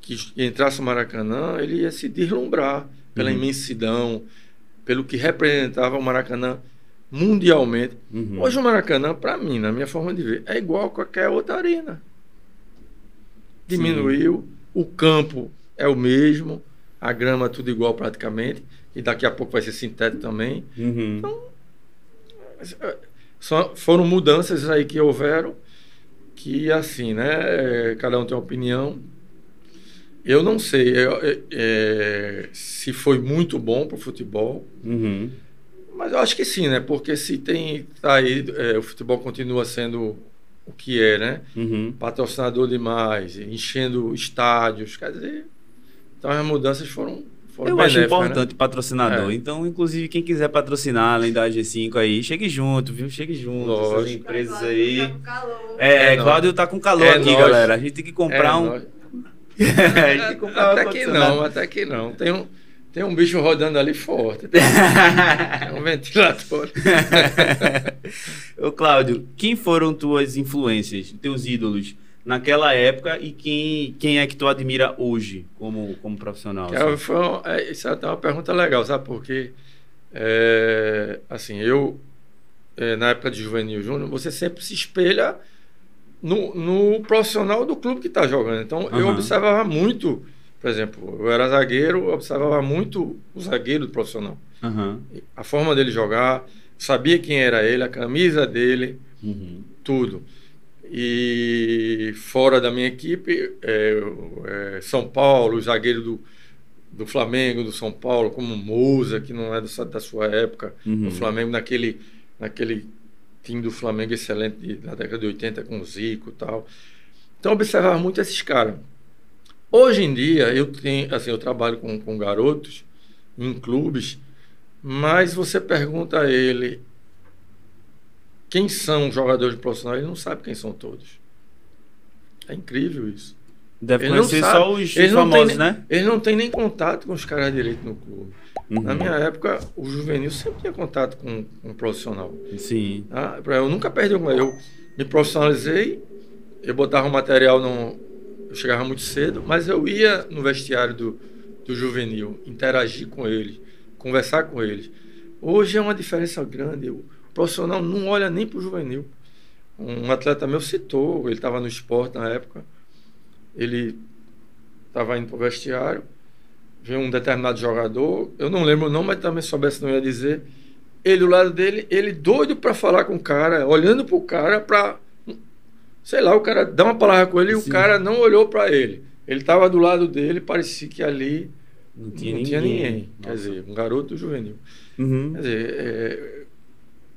que entrasse no Maracanã, ele ia se deslumbrar pela Uhum. imensidão, pelo que representava o Maracanã mundialmente. Uhum. Hoje o Maracanã, para mim, na minha forma de ver, é igual a qualquer outra arena. Diminuiu, o campo é o mesmo, a grama tudo igual praticamente, e daqui a pouco vai ser sintético também. Uhum. Só foram mudanças aí que houveram, que assim, né? Cada um tem uma opinião. Eu não sei eu- é, é, se foi muito bom para o futebol, Uhum. Mas eu acho que sim, né? Porque se tem tá aí, é, o futebol continua sendo o que é, né? Uhum. Patrocinador demais, enchendo estádios, quer dizer. Então as mudanças foram, foram Eu acho né? importante patrocinador. É. Então, inclusive, quem quiser patrocinar além da G5 aí, chegue junto, viu? Chegue junto. Essas Lógico. empresas Tá aí. com calor. É, É Cláudio tá com calor É aqui, nóis. galera. A gente tem que É, comprar um. nós- a gente tem que comprar um até que ar-condicionado. não, até que não. Tem um, tem um bicho rodando ali forte. Tem, tem um ventilador. Ô, Cláudio, quem foram tuas influências, teus ídolos naquela época e quem, quem é que tu admira hoje como, como profissional? Cara, assim? foi é, isso é até uma pergunta legal, sabe por quê? É, assim, eu, é, na época de juvenil júnior, você sempre se espelha no, no profissional do clube que está jogando. Então, eu Aham. observava muito, por exemplo, eu era zagueiro, eu observava muito o zagueiro do profissional. Aham. A forma dele jogar, sabia quem era ele, a camisa dele, Uhum. tudo. E fora da minha equipe, é, é, São Paulo, o zagueiro do, do Flamengo, do São Paulo, como Mousa, que não é do- da sua época, Uhum. o Flamengo naquele, naquele time do Flamengo excelente da década de 80 com o Zico e tal. Então eu observava muito esses caras. Hoje em dia eu tenho, assim, eu trabalho com, com garotos em clubes, mas você pergunta a ele quem são os jogadores profissionais, ele não sabe quem são todos. É incrível isso. Deve Ele conhecer só os Ele famosos, tem, né? Ele não tem nem contato com os caras direito no clube. Uhum. Na minha época, o juvenil sempre tinha contato com, com um profissional. Sim. Pra- Eu nunca perdi uma. Eu me profissionalizei, eu botava o material no. Eu chegava muito cedo, mas eu ia no vestiário do, do juvenil, interagir com eles, conversar com eles. Hoje é uma diferença grande. O profissional não olha nem para o juvenil. Um atleta meu citou, ele estava no esporte na época, ele estava indo para o vestiário, viu um determinado jogador, eu não lembro o nome, mas também soubesse não ia dizer. Ele do lado dele, ele doido para falar com o cara, olhando para o cara para sei lá, o cara dá uma palavra com ele e Sim. o cara não olhou para ele. Ele estava do lado dele, parecia que ali Não não tinha tinha, ninguém. ninguém. Quer dizer, um garoto juvenil. Uhum. Quer dizer, é,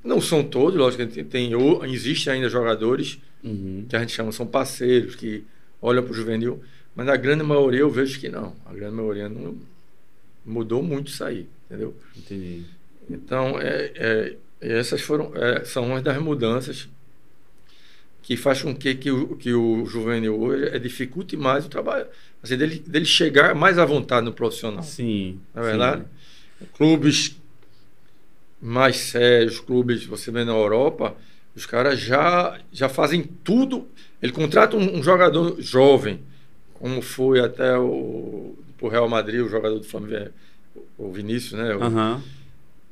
não são todos, lógico que tem, tem ou- existe ainda jogadores Uhum. que a gente chama são parceiros que olham para o juvenil, mas na grande maioria eu vejo que não. A grande maioria não mudou muito isso aí, entendeu? Entendi. Então, é, é, essas foram, é, são umas das mudanças que faz com que, que, o, que o juvenil hoje é, dificulte mais o trabalho. Assim, dele, dele chegar mais à vontade no profissional. Sim. Não é sim. verdade? Clubes mais sérios, clubes, você vê na Europa, os caras já, já fazem tudo. Ele contrata um, um jogador jovem, como foi até o pro Real Madrid, o jogador do Flamengo, o Vinícius, né? O- Aham.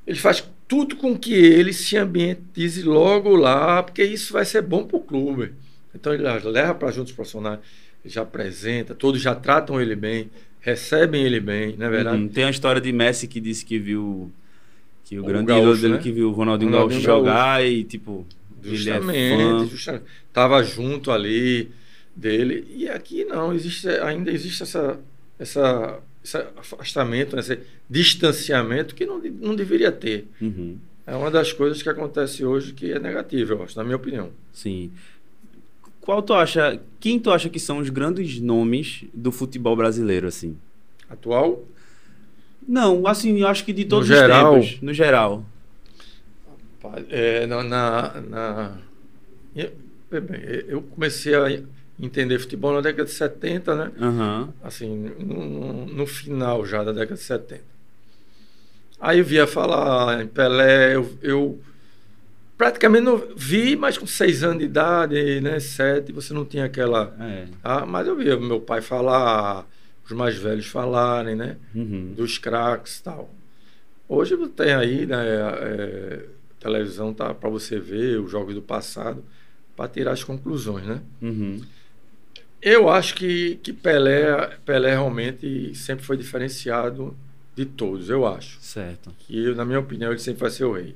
ele faz tudo com que ele se ambientize logo lá, porque isso vai ser bom para o clube. Então ele leva para juntos os profissionais, já apresenta, todos já tratam ele bem, recebem ele bem, não é verdade? Uhum. Tem a história de Messi que disse que viu. Que o, O grande Gaúcho, ídolo dele né? que viu o Ronaldinho, Ronaldinho Gaúcho jogar e, tipo, é Justamente, fã. justamente. Tava junto ali dele. E aqui não, existe, ainda existe essa, essa, esse afastamento, esse distanciamento que não, não deveria ter. Uhum. É uma das coisas que acontece hoje que é negativa, eu acho, na minha opinião. Sim. Qual tu acha. Quem tu acha que são os grandes nomes do futebol brasileiro, assim? Atual, Não, assim, eu acho que de No todos geral? os tempos. No geral. é, na, na, na- eu, bem, eu comecei a entender futebol na década de 70, né? Aham. assim, no, no- final já da década de 70. Aí eu via falar em Pelé, eu, eu praticamente não vi, mas com seis anos de idade, né, sete, você não tinha aquela... É. Ah, mas eu via meu pai falar, os mais velhos falarem, né, Uhum. dos craques e tal. Hoje você tem aí, né, é, televisão tá para você ver os jogos do passado, para tirar as conclusões, né? Uhum. Eu acho que, que Pelé, Pelé realmente sempre foi diferenciado de todos, eu acho. Certo. Que, na minha opinião, ele sempre vai ser o rei.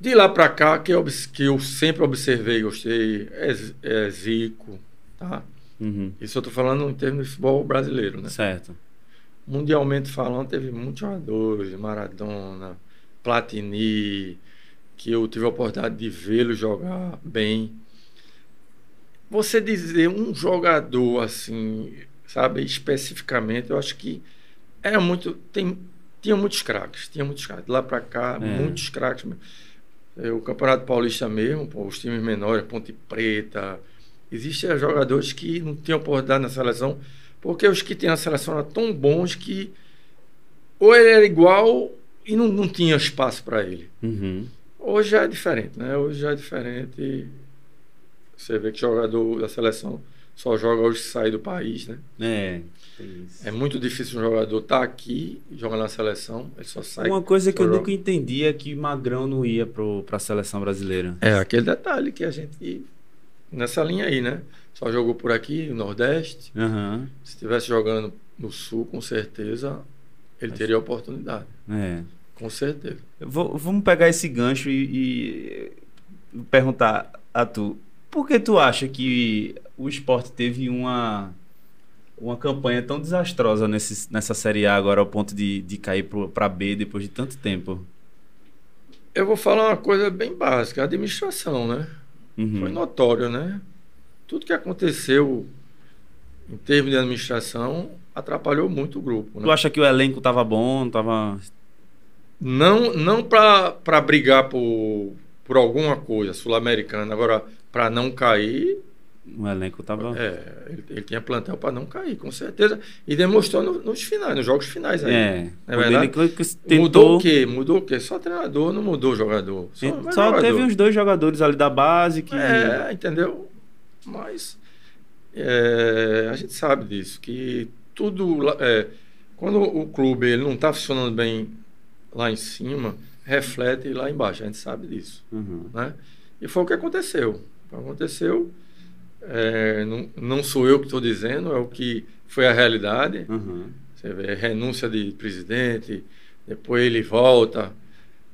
De lá para cá, que eu, que eu sempre observei e gostei, é, é Zico, tá? Uhum. Isso eu tô falando em termos de futebol brasileiro, né? Certo. Mundialmente falando, teve muitos jogadores, Maradona, Platini, que eu tive a oportunidade de vê-lo jogar bem. Você dizer um jogador assim, sabe, especificamente, eu acho que era muito. Tem, tinha muitos craques, tinha muitos craques. Lá para cá, É. muitos craques. É, O Campeonato Paulista mesmo, pô, os times menores, Ponte Preta. Existem jogadores que não tinham oportunidade na seleção, porque os que tinham na seleção eram tão bons que ou ele era igual e não, não tinha espaço para ele. Uhum. Hoje já é diferente, né? Hoje já é diferente. Você vê que jogador da seleção só joga hoje que sai do país, né? É. isso. É muito difícil um jogador estar aqui e jogar na seleção, ele só sai. Uma coisa que eu só nunca joga. entendi é que Magrão não ia pro, pra seleção brasileira. É aquele detalhe que a gente. Nessa linha aí, né? Só jogou por aqui, no Nordeste. Aham. Se estivesse jogando no Sul, com certeza ele teria oportunidade. É. Com certeza. Vou- vamos pegar esse gancho e, e perguntar a tu. Por que tu acha que o esporte teve uma, uma campanha tão desastrosa nesse, nessa Série A agora ao ponto de, de cair pro, pra B depois de tanto tempo? Eu vou falar uma coisa bem básica: a administração, né? Uhum. Foi notório, né? Tudo que aconteceu em termos de administração atrapalhou muito o grupo. Tu Né? acha que o elenco tava bom, tava... Não, não para brigar por, por alguma coisa sul-americana, agora para não cair, O elenco tava... é, ele, ele tinha plantel para não cair, com certeza. E demonstrou no- nos finais, nos jogos finais aí. É, É verdade? tentou... Mudou o quê? Mudou o quê? Só treinador, não mudou o jogador. Só, Só, jogador. teve uns dois jogadores ali da base que... É, entendeu? Mas é, a gente sabe disso, que tudo. é, quando o clube ele não está funcionando bem lá em cima, reflete lá embaixo. A gente sabe disso. Uhum. Né? E foi o que aconteceu. Aconteceu. é, não, não sou eu que estou dizendo, é o que foi a realidade. Uhum. Você vê renúncia de presidente, depois ele volta,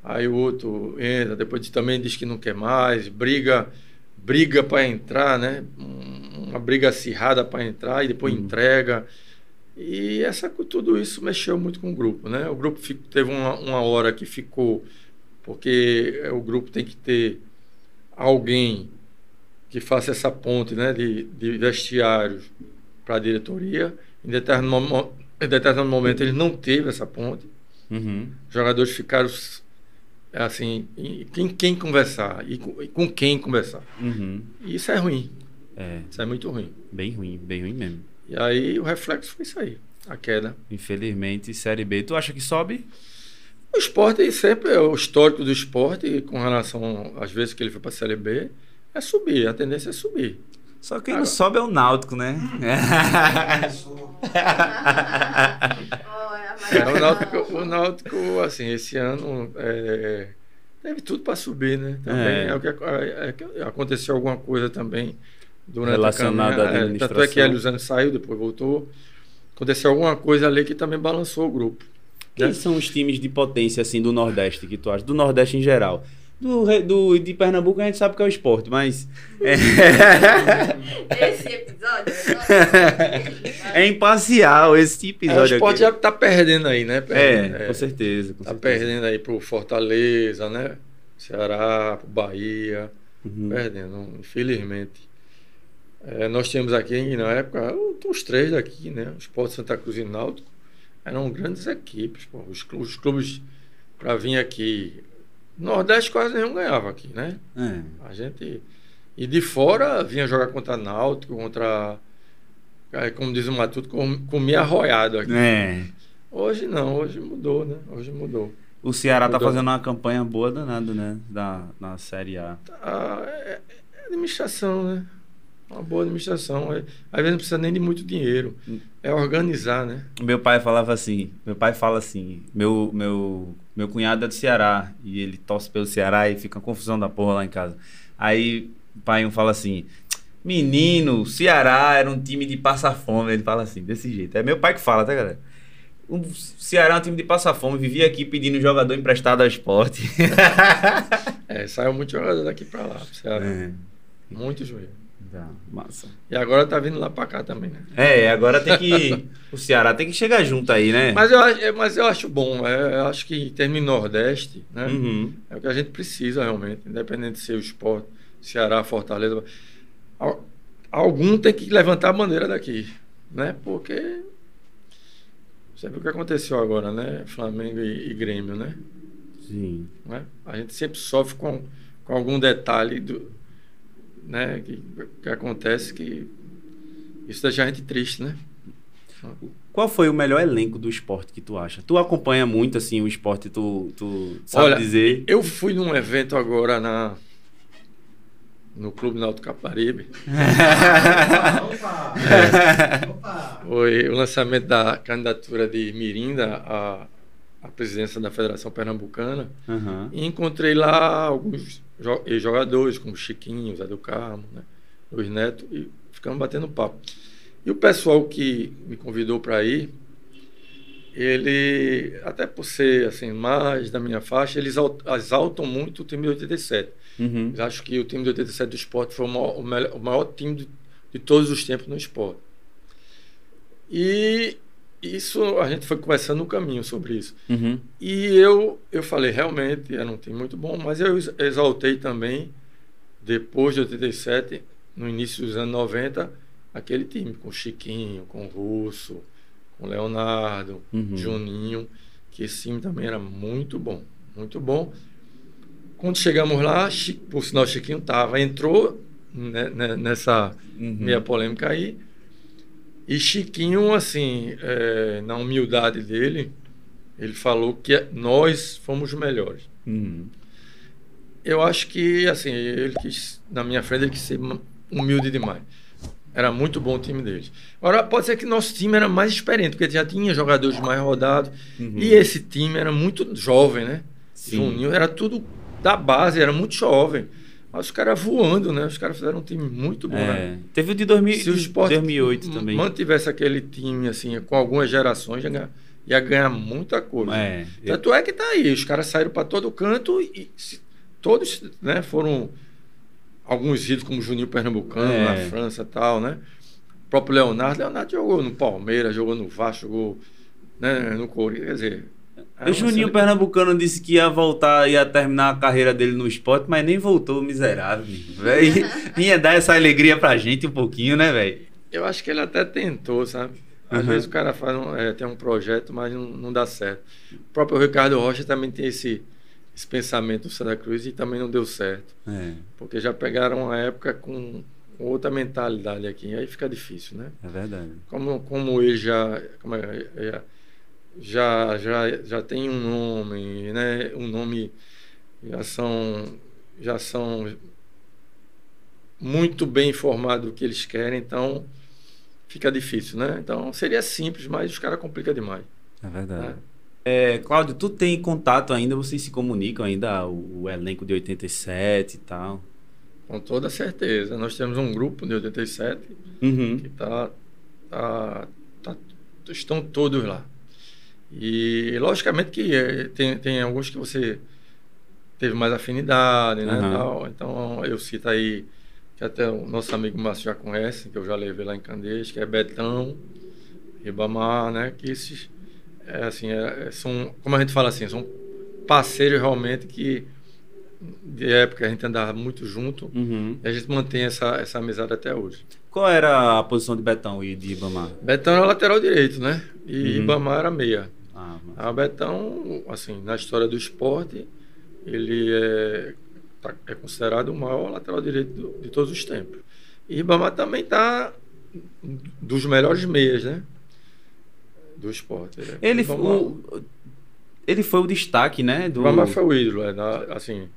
aí o outro entra, depois também diz que não quer mais, briga, briga para entrar, né? Um- Uma briga acirrada para entrar e depois Uhum. entrega. E essa, tudo isso mexeu muito com o grupo, né? O grupo fi- teve uma, uma hora que ficou, porque o grupo tem que ter alguém que faça essa ponte, né? De, de vestiários para a diretoria. Em determinado, em determinado momento ele não teve essa ponte. Uhum. Os jogadores ficaram assim, em quem, quem conversar e com, e com quem conversar. Uhum. Isso é ruim, É, isso é muito ruim. bem ruim, bem ruim mesmo. E aí o reflexo foi isso aí, a queda. Infelizmente, Série B. Tu acha que sobe? O esporte sempre é o histórico do esporte com relação às vezes que ele foi para a Série B é subir, a tendência é subir. Só quem Agora- não sobe é o Náutico, né? É, o, Náutico, o Náutico, assim, esse ano é, teve tudo para subir, né? Também É. é. o que, é que aconteceu alguma coisa também durante Relacionada a à caminhada. É, tanto é que administração. Hélio Zane saiu, depois voltou. Aconteceu alguma coisa ali que também balançou o grupo. Quem né? são os times de potência, assim, do Nordeste que tu acha? Do Nordeste em geral. Do, do, de Pernambuco a gente sabe que é o esporte, mas. É, Esse episódio é imparcial esse É, o episódio esporte aqui. já está perdendo aí, né? É, Perdendo, com certeza. Com Tá certeza. perdendo aí pro Fortaleza, né? Ceará, pro Bahia. Uhum. Perdendo, infelizmente. É, nós tínhamos aqui, na época, os três daqui, né? O Sport Santa Cruz e Náutico eram grandes equipes. Pô. Os clubes, para vir aqui. Nordeste quase nenhum ganhava aqui, né? É. A gente. E de fora vinha jogar contra Náutico, contra. é, Como diz o Matuto, com- comia arroiado aqui. É. Hoje não, hoje mudou, né? Hoje mudou. O Ceará tá Mudou. fazendo uma campanha boa danada, né? Da, na Série A. Ah, é, é administração, né? Uma boa administração. É- Às vezes não precisa nem de muito dinheiro. É organizar, né? Meu pai falava assim, meu pai fala assim, meu, meu, meu cunhado é do Ceará e ele torce pelo Ceará e fica uma confusão da porra lá em casa. Aí o pai um fala assim, menino, o Ceará era um time de passar fome, ele fala assim, desse jeito. É meu pai que fala, tá galera? O Ceará é um time de passar fome, vivia aqui pedindo jogador emprestado ao esporte. É, saiu muito jogador daqui pra lá, pro Ceará. É, Muitos mesmo. Tá, massa. E agora tá vindo lá para cá também, né? É, agora tem que. o Ceará tem que chegar junto aí, né? Mas eu, acho- mas eu acho bom, é, eu acho que em termos de Nordeste, né? Uhum. É o que a gente precisa realmente, independente de ser o esporte, Ceará, Fortaleza. Al- Algum tem que levantar a bandeira daqui, né? Porque você viu o que aconteceu agora, né? Flamengo e, e Grêmio, né? Sim. né? A gente sempre sofre com, com algum detalhe do, né? que, que acontece que isso deixa a gente triste, né? Qual foi o melhor elenco do esporte que tu acha? Tu acompanha muito assim o esporte, tu, tu sabe Olha, dizer? Eu fui num evento agora na no Clube Náutico Caparibe. Opa! Opa! Foi o lançamento da candidatura de Mirinda à, à presidência da Federação Pernambucana. Aham. E encontrei lá alguns jo- jogadores, como Chiquinho, Zé do Carmo, né? Luiz Neto, e ficamos batendo papo. E o pessoal que me convidou para ir, ele, até por ser assim, mais da minha faixa, eles exal- exaltam muito o time de 87. Uhum. Eu acho que o time de 87 do esporte foi o maior, o maior time de, de todos os tempos no esporte. E isso a gente foi conversando no caminho sobre isso. Uhum. E eu, eu falei, realmente, era um time muito bom, mas eu ex- exaltei também, depois de 87, no início dos anos 90, aquele time, com Chiquinho, com Russo, com Leonardo, Uhum. Juninho, que esse time também era muito bom, muito bom. Quando chegamos lá, por sinal, Chiquinho tava, entrou né, né, nessa Uhum. meia polêmica aí. E Chiquinho, assim, é, na humildade dele, ele falou que nós fomos os melhores. Uhum. Eu acho que, assim, ele quis, na minha frente, ele quis ser humilde demais. Era muito bom o time deles. Agora, pode ser que nosso time era mais experiente, porque já tinha jogadores mais rodados. Uhum. E esse time era muito jovem, né? Sim. Juninho era tudo da base, era muito jovem. Os caras voando, né? Os caras fizeram um time muito bom, né? É. Teve o de 2000, Se o esporte 2008 também. mantivesse aquele time, assim, com algumas gerações, ia ganhar, ia ganhar muita coisa. É. Tanto é que tá aí, os caras saíram para todo canto e se- todos né, foram alguns ídolos como Juninho Pernambucano É. na França e tal, né? O próprio Leonardo, Leonardo jogou no Palmeiras, jogou no Vasco, jogou né, no Corinthians, quer dizer... é O Juninho Pernambucano disse que ia voltar, ia terminar a carreira dele no esporte, mas nem voltou, miserável. Véi, ia dar essa alegria pra gente um pouquinho, né, velho? Eu acho que ele até tentou, sabe? Às Uhum. vezes o cara faz um, é, tem um projeto, mas não, não dá certo. O próprio Ricardo Rocha também tem esse, esse pensamento do Santa Cruz e também não deu certo. É, Porque já pegaram uma época com, com outra mentalidade aqui. Aí fica difícil, né? é verdade. Como, como ele já, como é, é, já, já, já tem um nome, né? Um nome já são, já são muito bem informados do que eles querem, então fica difícil, né? Então seria simples, mas os caras complicam demais. É verdade. né? É, Cláudio, tu tem contato ainda? Vocês se comunicam ainda? O, o elenco de 87 e tal? Com toda certeza. Nós temos um grupo de 87 Uhum. que tá, tá, tá- estão todos lá. E logicamente que eh, tem, tem alguns que você teve mais afinidade, né? Aham. tal. Então eu cito aí que até o nosso amigo Márcio já conhece, que eu já levei lá em Candeias, que é Betão, Ribamar, né? Que esses é, assim, é, são, como a gente fala assim, são parceiros realmente que de época a gente andava muito junto Uhum. e a gente mantém essa, essa amizade até hoje. Qual era a posição de Betão e de Ibamar? Betão era lateral direito, né? E Uhum. Ibamar era meia. Ah, mas- A Betão, assim, na história do esporte, ele é, tá- é considerado o maior lateral direito do- de todos os tempos. E Ibamar também está dos melhores meias, né? Do esporte. É, Ele, Ibamar, o, ele foi o destaque, né? Do, Ibamar foi o ídolo, é, da- assim,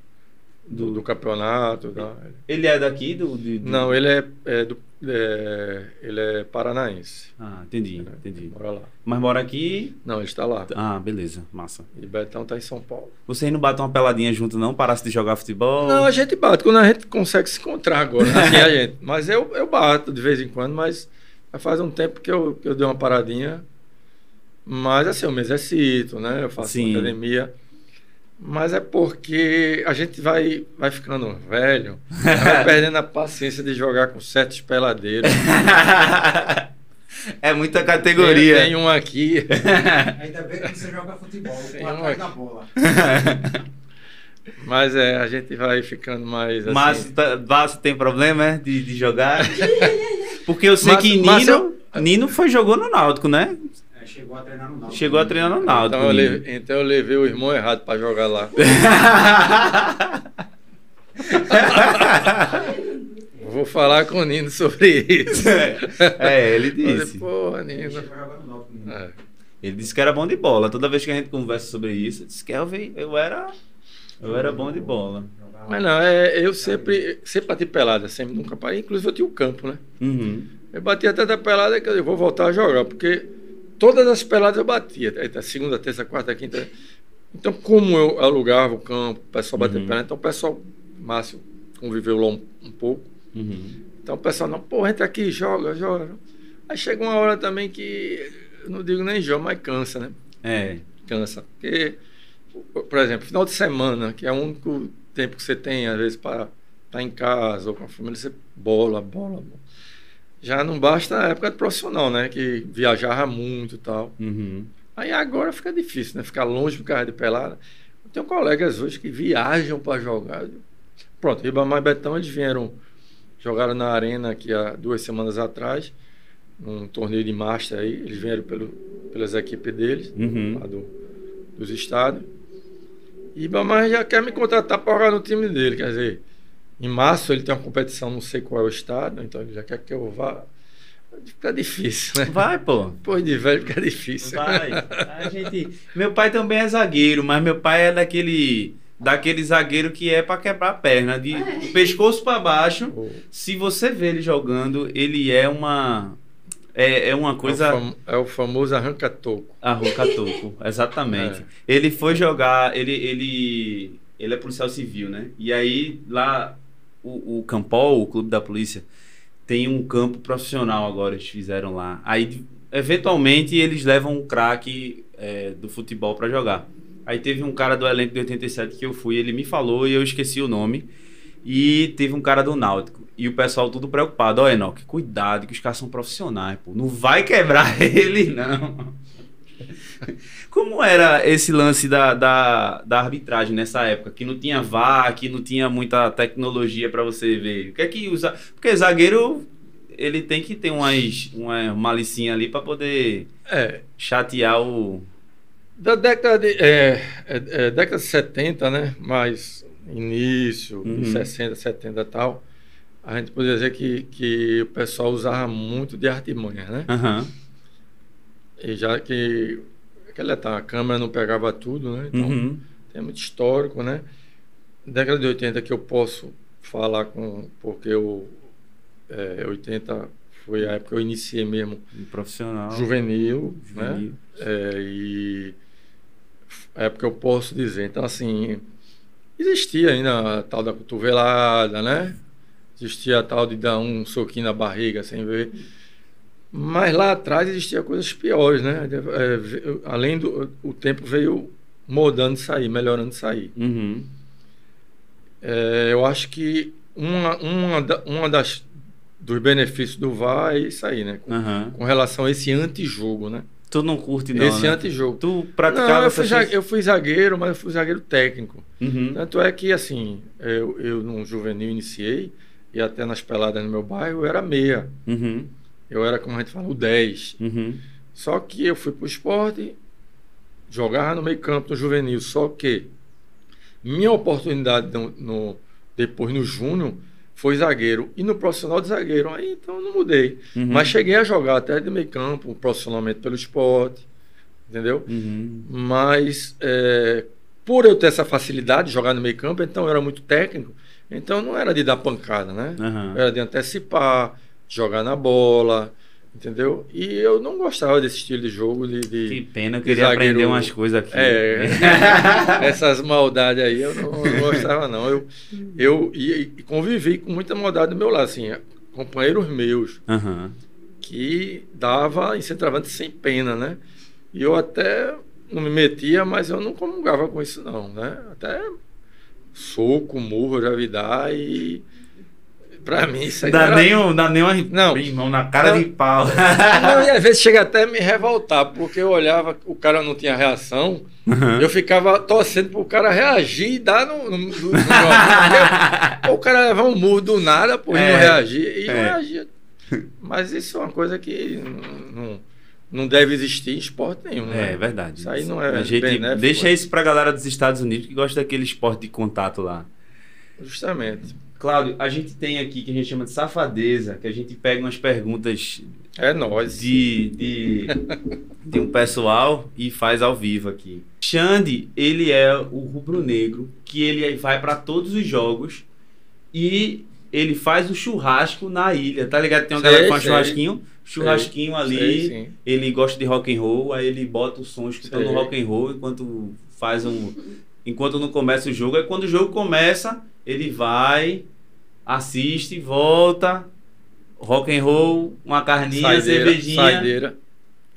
do, Do- campeonato. da- Ele é daqui? Do, de- do- Não, ele é, é do, é, ele é paranaense. Ah, entendi, entendi. Mora lá. Mas mora aqui. Não, ele está lá. Ah, beleza, massa. E Betão está em São Paulo. Vocês não batem uma peladinha junto, não? Parasse de jogar futebol? Não, a gente bate quando a gente consegue se encontrar agora. Assim, a gente. Mas eu, eu bato de vez em quando, mas faz um tempo que eu, que eu dei uma paradinha. Mas assim, eu me exercito, né? Eu faço Sim. academia. Mas é porque a gente vai, vai ficando velho, vai perdendo a paciência de jogar com certos peladeiros. é muita categoria. Tem, tem um aqui. Ainda bem que você joga futebol, Tem um atrás aqui. da bola. Mas é, a gente vai ficando mais assim. Márcio, tá, Márcio tem problema é, de, de jogar? Porque eu sei Márcio- que Nino, Márcio- Nino foi, jogou no Náutico, né? É, chegou a treinar no Náutico. Chegou a treinar no Náutico. então, eu levei, então eu levei o irmão errado para jogar lá. Vou falar com o Nino sobre isso. É, ele Falei, disse. Porra, Ele Nino. É. Ele disse que era bom de bola. Toda vez que a gente conversa sobre isso, eu disse, Kelvin, eu era, eu era bom de bola. Mas não, é, eu sempre, sempre bati pelada, sempre nunca parei. Inclusive eu tinha o campo, né? Uhum. Eu batia até da pelada que eu vou voltar a jogar, porque todas as peladas eu batia. Eita, Segunda, terça, quarta, quinta. Então, como eu alugava o campo, o pessoal batia Uhum. pelada, então o pessoal, Márcio, conviveu lá um, um pouco. Uhum. Então o pessoal, não, pô, entra aqui, joga, joga. Aí chega uma hora também que, eu não digo nem joga, mas cansa, né? É. Cansa. Porque, por exemplo, final de semana, que é o único tempo que você tem, às vezes, para estar em casa ou com a família, você bola, bola, bola. Já não basta a época de profissional, né? Que viajava muito e tal. Uhum. Aí agora fica difícil, né? Ficar longe do carro de pelada. Eu tenho colegas hoje que viajam para jogar. Pronto, Ribamar e Betão, eles vieram, jogaram na arena aqui há duas semanas atrás, num torneio de Master aí. Eles vieram pelo, pelas equipes deles, Uhum. lá do, dos estados. E Ribamar já quer me contratar para jogar no time dele. Quer dizer, em março ele tem uma competição, não sei qual é o estado, então ele já quer que eu vá. Fica difícil, né? Vai, pô. Depois de velho fica difícil. Vai. A gente... Meu pai também é zagueiro, mas meu pai é daquele daquele zagueiro que é pra quebrar a perna, de do pescoço pra baixo. O- Se você vê ele jogando, ele é uma é, é uma É o, coisa fam- é o famoso arranca-toco. arroca toco, exatamente. É. Ele foi jogar, ele ele ele é policial civil, né? E aí lá o, o Campol, o clube da polícia, tem um campo profissional agora, eles fizeram lá. Aí, eventualmente, eles levam um craque é, do futebol pra jogar. Aí teve um cara do elenco de 87 que eu fui, ele me falou e eu esqueci o nome. E teve um cara do Náutico. E o pessoal tudo preocupado. Ó, Enoque, cuidado que os caras são profissionais, pô. Não vai quebrar ele, não. Como era esse lance da, da, da arbitragem nessa época? Que não tinha VAR, que não tinha muita tecnologia pra você ver. O que é que usa? Porque zagueiro, ele tem que ter umas, uma malicinha ali pra poder É, chatear o. da década de, é, é, é, década de 70, né? Mais início, Uhum. 60, 70 e tal. A gente poderia dizer que, que o pessoal usava muito de artimanha, né? Aham. E já que aquela tá, a câmera não pegava tudo, né? Então, Uhum. tem muito histórico, né? Década de 80 que eu posso falar com. Porque eu. É, 80 foi a época que eu iniciei mesmo Um Profissional. juvenil, né? juvenil. É, e a época eu posso dizer. Então, assim, existia ainda a tal da cotovelada, né? Existia a tal de dar um soquinho na barriga sem ver. Mas lá atrás existia coisas piores, né? É, ve- além do o tempo veio mudando de sair, melhorando de sair. Uhum. É, eu acho que uma, uma, da- uma das dos benefícios do VAR é isso aí, né? Com, Aham. com relação a esse antijogo, né? Tu não curte, não. esse né? antijogo. Tu praticava Não, eu fui, essas za- coisas? eu fui zagueiro, mas eu fui zagueiro técnico. Uhum. Tanto é que, assim, eu, eu no juvenil iniciei, e até nas peladas no meu bairro, eu era meia. Uhum. Eu era, como a gente fala, o 10. Uhum. Só que eu fui pro esporte, jogava no meio campo, no juvenil. Só que minha oportunidade no, no- depois no júnior foi zagueiro. E no profissional de zagueiro. Aí então não mudei. Uhum. Mas cheguei a jogar até de meio campo, profissionalmente pelo esporte. Entendeu? Uhum. Mas é, por eu ter essa facilidade de jogar no meio campo, então eu era muito técnico. Então não era de dar pancada, né? Aham. Era de antecipar, jogar na bola, entendeu? E eu não gostava desse estilo de jogo de. de- Que pena, eu queria zagueiro- aprender umas coisas aqui. É, essas maldades aí eu não, não gostava, não. Eu, eu e, e convivi com muita maldade do meu lado, assim, companheiros meus Aham. que dava incentravante sem pena, né? E eu até não me metia, mas eu não comungava com isso não, né? Até soco, murro já vi dar e pra mim isso aí Dá era- nem, um, dá nem uma Não. irmão na cara Não. de pau. Não, e às vezes chega até a me revoltar, porque eu olhava, o cara não tinha reação, eu ficava torcendo pro cara reagir e dar no, no, no, no o cara levar um murro do nada, pô, e É. não reagir, e não É. reagia. Mas isso é uma coisa que não, não, não deve existir em esporte nenhum, né? É verdade. Isso aí não é A gente benéfico. deixa isso pra galera dos Estados Unidos que gosta daquele esporte de contato lá. Justamente. Cláudio, a gente tem aqui que a gente chama de safadeza, que a gente pega umas perguntas É nós. de, de, de um pessoal e faz ao vivo aqui. Xande, ele é o rubro-negro que ele vai pra todos os jogos e ele faz o churrasco na ilha, tá ligado? Tem uma Sei, galera que faz sei. churrasquinho, churrasquinho ali. Sei, sim. ele gosta de rock and roll, aí ele bota o som escutando Sei. rock and roll enquanto faz um enquanto não começa o jogo. Aí quando o jogo começa, ele vai, assiste, volta, rock and roll, uma carninha, Saideira, cervejinha, saideira.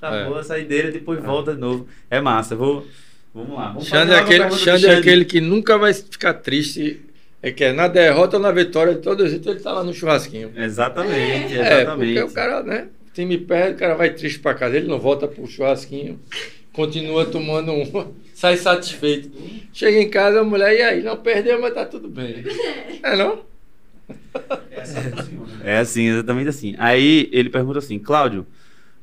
acabou a saideira, depois volta de novo. É massa. Vou Vamos lá. Vamos Xande é, aquele, Xande é Xande. aquele que nunca vai ficar triste. É que é na derrota ou na vitória, de todo jeito ele tá lá no churrasquinho. Exatamente, É, exatamente. porque o cara, né? O time perde, o cara vai triste pra casa, ele não volta pro churrasquinho, continua tomando um, sai satisfeito. Chega em casa, a mulher, e aí? Não perdeu, mas tá tudo bem. É não? Essa funciona. É assim, exatamente assim. Aí ele pergunta assim, Cláudio,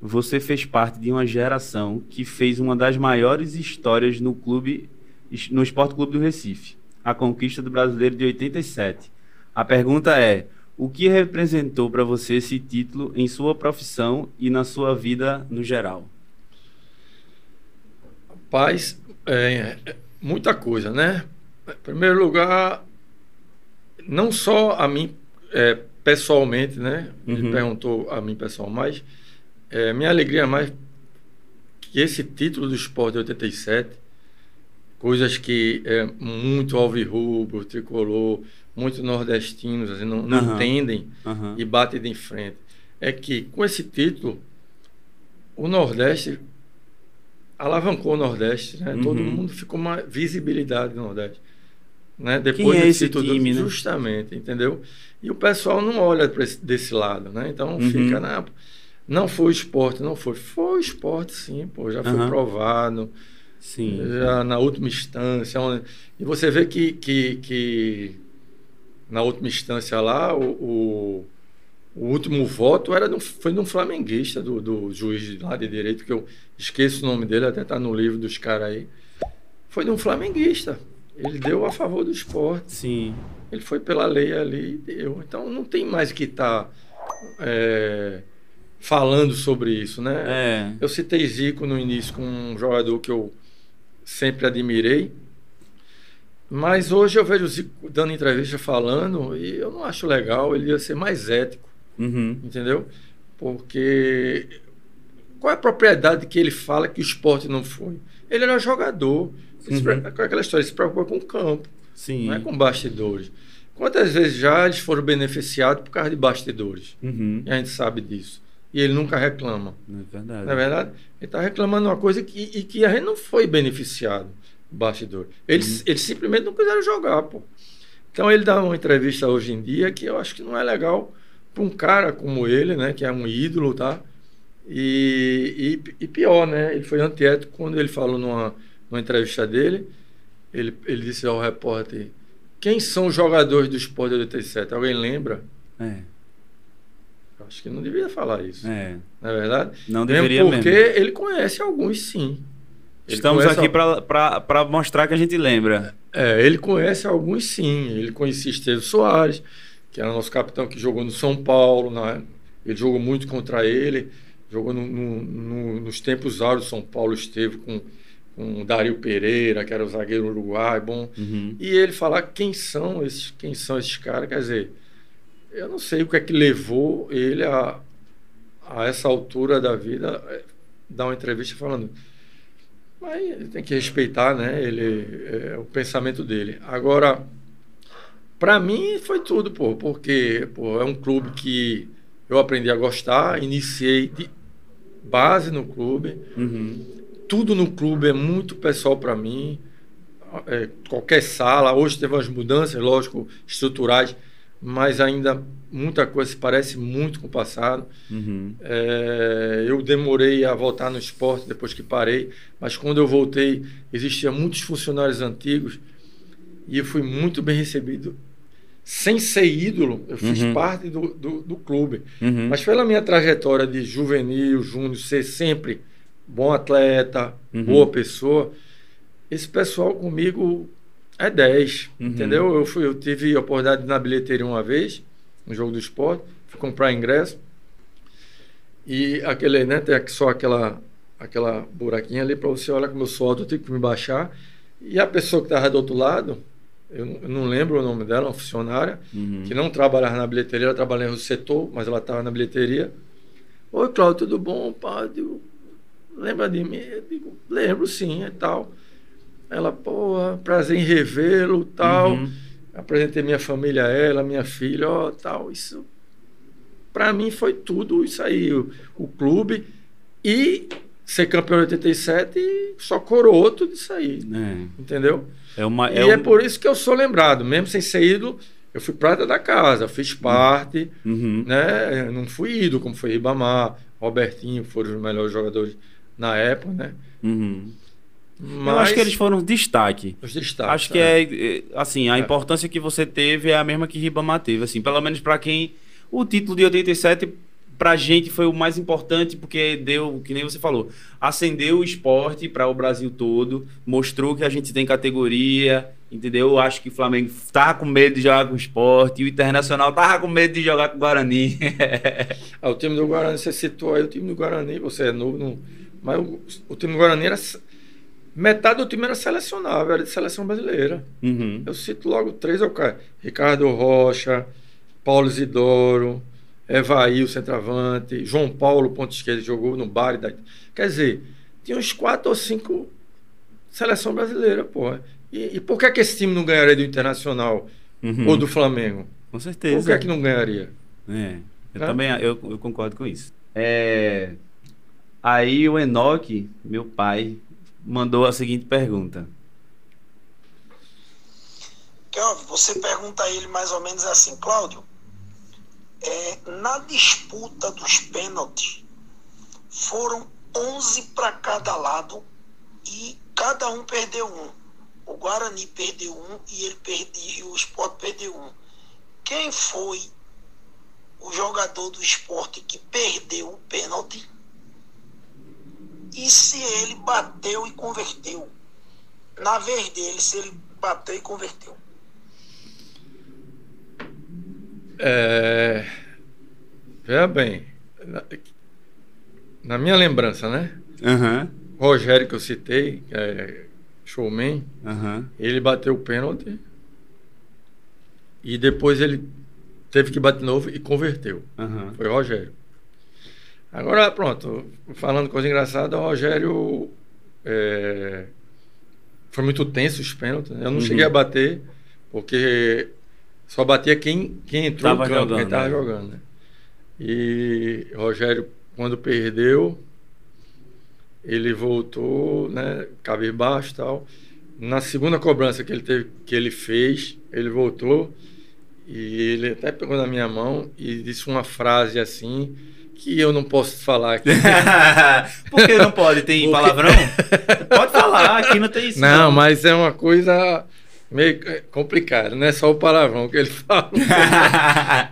você fez parte de uma geração que fez uma das maiores histórias no clube, no Esporte Clube do Recife, a conquista do Brasileiro de 87. A pergunta é: o que representou para você esse título em sua profissão e na sua vida no geral? Paz, é, muita coisa, né? Em primeiro lugar, não só a mim é, pessoalmente, né? Ele Uhum. perguntou a mim pessoal, mas é, minha alegria é mais que esse título do esporte de 87, coisas que é, muito alvirrubro, tricolor, muito nordestinos assim, não, não Aham. entendem Aham. e batem de frente. É que com esse título, o Nordeste alavancou o Nordeste, né? Todo Uhum. mundo ficou uma visibilidade do Nordeste. Né? Quem Depois é desse esse título, time, né? justamente, entendeu? E o pessoal não olha para desse lado, né? Então Uhum. fica na não foi o esporte, não foi. Foi o esporte, sim, pô, já foi Aham. provado Sim. já na última instância. onde- E você vê que, que, que na última instância lá, o, o, o último voto era de foi de um flamenguista, do, do juiz lá de direito, que eu esqueço o nome dele, até está no livro dos caras aí. Foi de um flamenguista. Ele deu a favor do esporte. Sim. Ele foi pela lei ali e deu. Então não tem mais que estar falando sobre isso, né? É. Eu citei Zico no início com um jogador que eu sempre admirei. Mas hoje eu vejo o Zico dando entrevista falando e eu não acho legal, ele ia ser mais ético, Uhum. entendeu? Porque qual é a propriedade que ele fala que o esporte não foi? Ele era jogador, Uhum. aquela história, ele se preocupa com o campo, Sim. não é com bastidores. Quantas vezes já eles foram beneficiados por causa de bastidores? Uhum. E a gente sabe disso. E ele nunca reclama. É verdade. Não é verdade? Ele está reclamando uma coisa que, e que a gente não foi beneficiado, bastidor. Eles, eles simplesmente não quiseram jogar, pô. Então ele dá uma entrevista hoje em dia que eu acho que não é legal para um cara como ele, né? Que é um ídolo, tá? E, e, e pior, né? Ele foi antiético quando ele falou numa, numa entrevista dele. Ele, ele disse ao repórter: Quem são os jogadores do Sport de 87? Alguém lembra? É. Acho que não devia falar isso. É. Não é verdade? Não Mesmo deveria porque mesmo. ele conhece alguns, sim. Ele Estamos aqui al- para mostrar que a gente lembra. É, ele conhece alguns, sim. Ele conhecia Estevam Soares, que era nosso capitão que jogou no São Paulo. Ele jogou muito contra ele. Jogou no- no- no- nos tempos áureos São Paulo, esteve com, com o Dario Pereira, que era o zagueiro uruguai. Bom, Uhum. e ele falar quem são esses, quem são esses caras, quer dizer, eu não sei o que é que levou ele a, a essa altura da vida eh, dar uma entrevista falando. Mas ele tem que respeitar, né? Ele, é, o pensamento dele. Agora, para mim foi tudo, pô, porque pô, é um clube que eu aprendi a gostar, iniciei de base no clube, Uhum. tudo no clube é muito pessoal para mim. É, qualquer sala, hoje teve umas mudanças, lógico, estruturais, mas ainda muita coisa se parece muito com o passado. Uhum. É, eu demorei a voltar no esporte depois que parei, mas quando eu voltei, existiam muitos funcionários antigos e eu fui muito bem recebido. Sem ser ídolo, eu fiz Uhum. parte do, do, do clube. Uhum. Mas pela minha trajetória de juvenil, júnior, ser sempre bom atleta, Uhum. boa pessoa, esse pessoal comigo é 10, Uhum. entendeu? Eu, fui, eu tive a oportunidade de ir na bilheteria uma vez, no jogo do esporte, fui comprar ingresso, e aquele, né, tem só aquela, aquela buraquinha ali para você olhar como eu sou alto, eu tenho que me baixar, e a pessoa que estava do outro lado, eu não, lembro o nome dela, uma funcionária, Uhum. que não trabalhava na bilheteria, ela trabalhava no setor, mas ela estava na bilheteria. Oi, Cláudio, tudo bom? Pá, digo, lembra de mim? Eu digo, lembro sim e tal. Ela, pô, prazer em revê-lo tal. Uhum. Apresentei minha família a ela, minha filha, ó, tal. Isso, para mim, foi tudo isso aí. O, o clube e ser campeão em 87 só coroou tudo isso aí. Entendeu? É, é uma. E É é, um- por isso que eu sou lembrado, mesmo sem ser ídolo, eu fui prata da casa, fiz parte, Uhum. né? Eu não fui ídolo, como foi Ribamar, Robertinho, foram os melhores jogadores na época, né? Uhum. Mas Eu acho que eles foram destaque. os destaques. Acho que é, é, assim, a É. importância que você teve é a mesma que Ribamar teve, assim, pelo menos pra quem o título de 87 pra gente foi o mais importante porque deu, que nem você falou, acendeu o esporte para o Brasil todo, mostrou que a gente tem categoria, entendeu? Eu acho que o Flamengo tava com medo de jogar com o esporte, e o Internacional tava com medo de jogar com o Guarani. Ah, o time do Guarani, você citou aí o time do Guarani, você é novo, não... mas o, o time do Guarani era. Metade do time era selecionável, era de seleção brasileira. Uhum. Eu cito logo três ou cara. Ricardo Rocha, Paulo Isidoro, Evaí, o centroavante, João Paulo, ponto esquerdo, jogou no Bari. Da... Quer dizer, tinha uns quatro ou cinco seleção brasileira, pô. E, e por que, que esse time não ganharia do Internacional Uhum. ou do Flamengo? Com Por certeza. que, que não ganharia? É, eu também eu, eu concordo com isso. É, aí o Enoque, meu pai, mandou a seguinte pergunta. Você pergunta a ele mais ou menos assim, Cláudio, é, na disputa dos pênaltis, foram 11 para cada lado e cada um perdeu um. O Guarani perdeu um e ele perdeu, o Sport perdeu um. Quem foi o jogador do esporte que perdeu o pênalti? E se ele bateu e converteu? Na vez dele, se ele bateu e converteu. É... Veja bem, na, na minha lembrança, né? Aham, Rogério, que eu citei, é showman, aham. ele bateu o pênalti e depois ele teve que bater de novo e converteu. Aham. Foi o Rogério. Agora, pronto, falando coisa engraçada, o Rogério é, foi muito tenso os pênaltis. né? Eu não Uhum. cheguei a bater, porque só batia quem, quem entrou Tava no campo, jogando, quem estava né? jogando. Né? E Rogério, quando perdeu, ele voltou, né, cabisbaixo e tal. Na segunda cobrança que ele, teve, que ele fez, ele voltou e ele até pegou na minha mão e disse uma frase assim que eu não posso falar aqui. Por que não pode? Tem Porque- palavrão? Pode falar, aqui não tem isso. Não, mas é uma coisa meio complicada, não é só o palavrão que ele fala.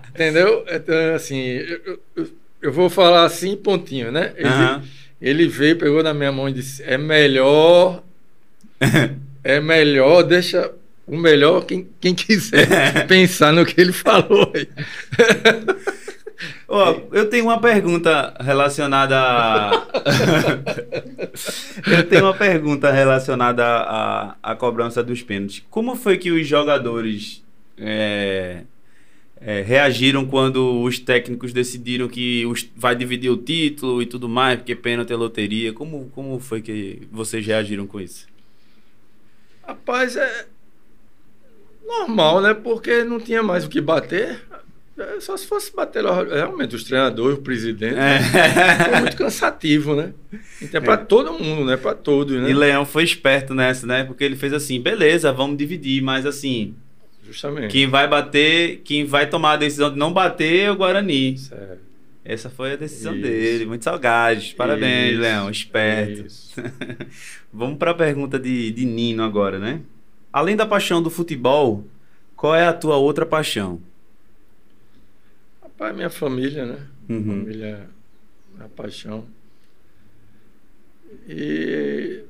Entendeu? Então, assim, eu, eu, eu vou falar assim, pontinho, né? Ele, Aham. ele veio, pegou na minha mão e disse: é melhor. É melhor, deixa o melhor quem, quem quiser pensar no que ele falou aí. Ó, eu tenho uma pergunta relacionada a... eu tenho uma pergunta relacionada à, à cobrança dos pênaltis. Como foi que os jogadores é, é, reagiram quando os técnicos decidiram que os, vai dividir o título e tudo mais, porque pênalti é loteria? Como, como foi que vocês reagiram com isso? Rapaz, é normal, né? Porque não tinha mais o que bater. É, só se fosse bater realmente os treinadores, o presidente, É. foi muito cansativo, né? Então é para todo mundo, né? Para todos, né? E Leão foi esperto nessa, né? Porque ele fez assim, beleza, vamos dividir, mas assim, Justamente. quem vai bater, quem vai tomar a decisão de não bater é o Guarani. Certo. Essa foi a decisão Isso. dele, muito sagaz. Parabéns, Isso. Leão, esperto. Isso. Vamos para a pergunta de, de Nino agora, né? Além da paixão do futebol, qual é a tua outra paixão? Rapaz, minha família, né? Uhum. Família é a paixão. E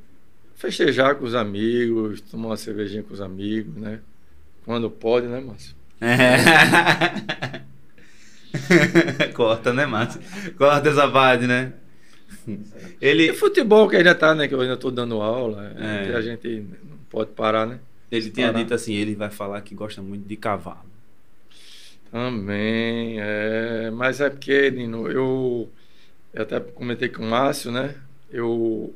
festejar com os amigos, tomar uma cervejinha com os amigos, né? Quando pode, né, Márcio? Corta, né, Márcio? Corta essa parte, né? E Ele, futebol que ainda tá, né? Que eu ainda estou dando aula, É. que a gente não pode parar, né? ele tinha Parar. dito assim, ele vai falar que gosta muito de cavalo. Também, é, mas é porque, Nino, eu, eu até comentei com o Márcio, né? Eu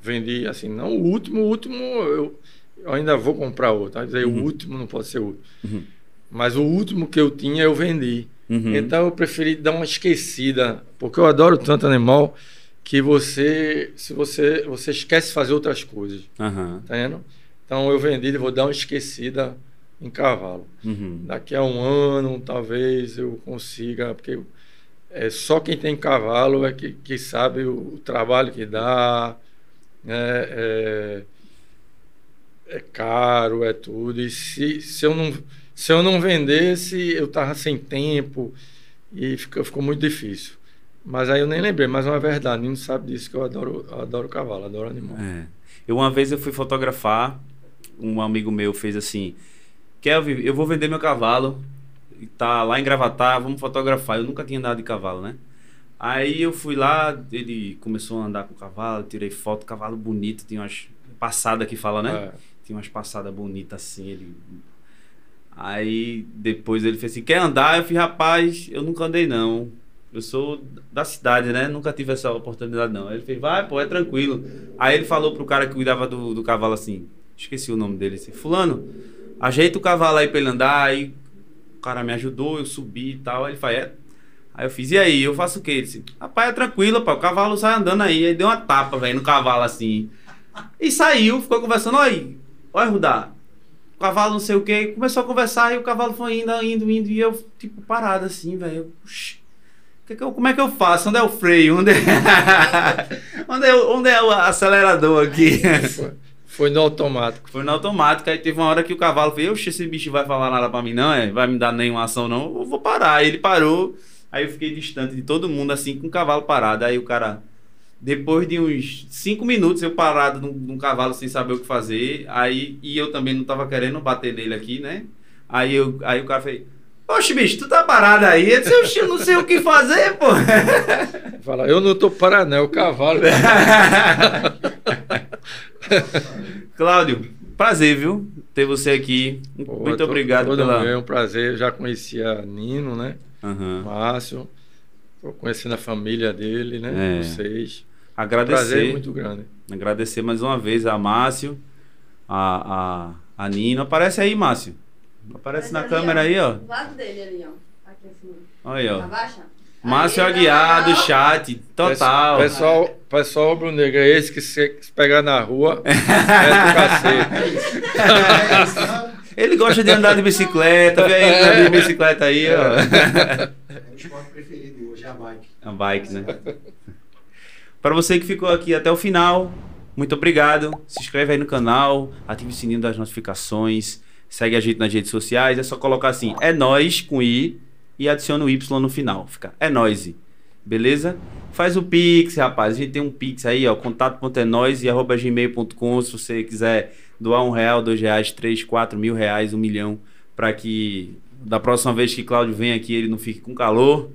vendi, assim, não o último, o último eu, eu ainda vou comprar outro. Vai dizer, Uhum. o último não pode ser o último. Uhum. Mas o último que eu tinha, eu vendi. Uhum. Então eu preferi dar uma esquecida, porque eu adoro tanto animal que você, se você, você esquece fazer outras coisas, tá vendo? Então eu vendi e vou dar uma esquecida em cavalo. Uhum. Daqui a um ano, talvez eu consiga, porque é só quem tem cavalo é que, que sabe o, o trabalho que dá, né? é, é caro, é tudo. E se, se, eu não, se eu não vendesse, eu tava sem tempo e ficou, ficou muito difícil. Mas aí eu nem lembrei, mas é uma verdade, Nino sabe disso que eu adoro, eu adoro cavalo, adoro animal. É. Eu uma vez eu fui fotografar, um amigo meu fez assim, Kelvin, eu vou vender meu cavalo, e tá lá em Gravatar, vamos fotografar. Eu nunca tinha andado de cavalo, né? Aí eu fui lá, ele começou a andar com o cavalo, tirei foto, cavalo bonito, tinha umas passadas que fala, né? É. Tinha umas passadas bonitas assim, ele. Aí depois ele fez assim: quer andar? Eu fiz, rapaz, eu nunca andei não. Eu sou da cidade, né? Nunca tive essa oportunidade não. Aí ele fez, vai, pô, é tranquilo. Aí ele falou pro cara que cuidava do, do cavalo assim: esqueci o nome dele, assim, Fulano, ajeita o cavalo aí pra ele andar. Aí o cara me ajudou, eu subi e tal. Aí ele falou, é. Aí eu fiz, e aí? Eu faço o quê? Ele disse, rapaz, é tranquilo, pá, o cavalo sai andando aí. Aí deu uma tapa, velho, no cavalo assim. E saiu, ficou conversando, olha, olha, Rudá, o cavalo não sei o que, começou a conversar e o cavalo foi indo, indo, indo, e eu, tipo, parado assim, velho. eu, "Oxi, que que eu- como é que eu faço? Onde é o freio? Onde é, onde é, onde é o acelerador aqui? Foi, no automático. Foi na automática, aí teve uma hora que o cavalo fez, oxe, esse bicho vai falar nada pra mim não, é? vai me dar nenhuma ação não, eu vou parar. Aí ele parou, aí eu fiquei distante de todo mundo, assim, com o cavalo parado. Aí o cara, depois de uns cinco minutos, eu parado num, num cavalo sem saber o que fazer, aí, e eu também não tava querendo bater nele aqui, né? Aí, eu, aí o cara fez, oxe, bicho, tu tá parado aí? Eu disse, oxe, eu não sei o que fazer, pô. Fala, eu não tô parado, não, é o cavalo. Cláudio, prazer, viu? Ter você aqui. Pô, Muito tô- obrigado todo pela... É um prazer. Eu já conhecia Nino, né? Aham. Márcio. Tô conhecendo a família dele, né? É. Vocês. Agradecer. Prazer muito grande. Agradecer mais uma vez a Márcio, a, a, a Nino. Aparece aí, Márcio. Aparece na ali, câmera ó. aí, ó. Do lado dele ali, ó. Aqui assim. Olha aí, ó. Abaixa. Márcio Aguiar do chat, total. Pessoal, pessoal rubro-negro, é esse que se, pegar na rua, é do cacete. Ele gosta de andar de bicicleta, vê aí ele andando de bicicleta aí, ó. É o esporte preferido hoje, é a bike. A bike, né? Para você que ficou aqui até o final, muito obrigado. Se inscreve aí no canal, ative o sininho das notificações, segue a gente nas redes sociais. É só colocar assim, é nós com i e adiciona o y no final. Fica é nós. Beleza? Faz o Pix, rapaz. A gente tem um Pix aí, ó. Contato.enóis e arroba gmail.com. Se você quiser doar um real, dois reais, três, quatro mil reais, um milhão, para que da próxima vez que Cláudio vem aqui ele não fique com calor.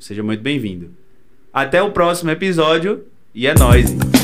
Seja muito bem-vindo. Até o próximo episódio e é nóis.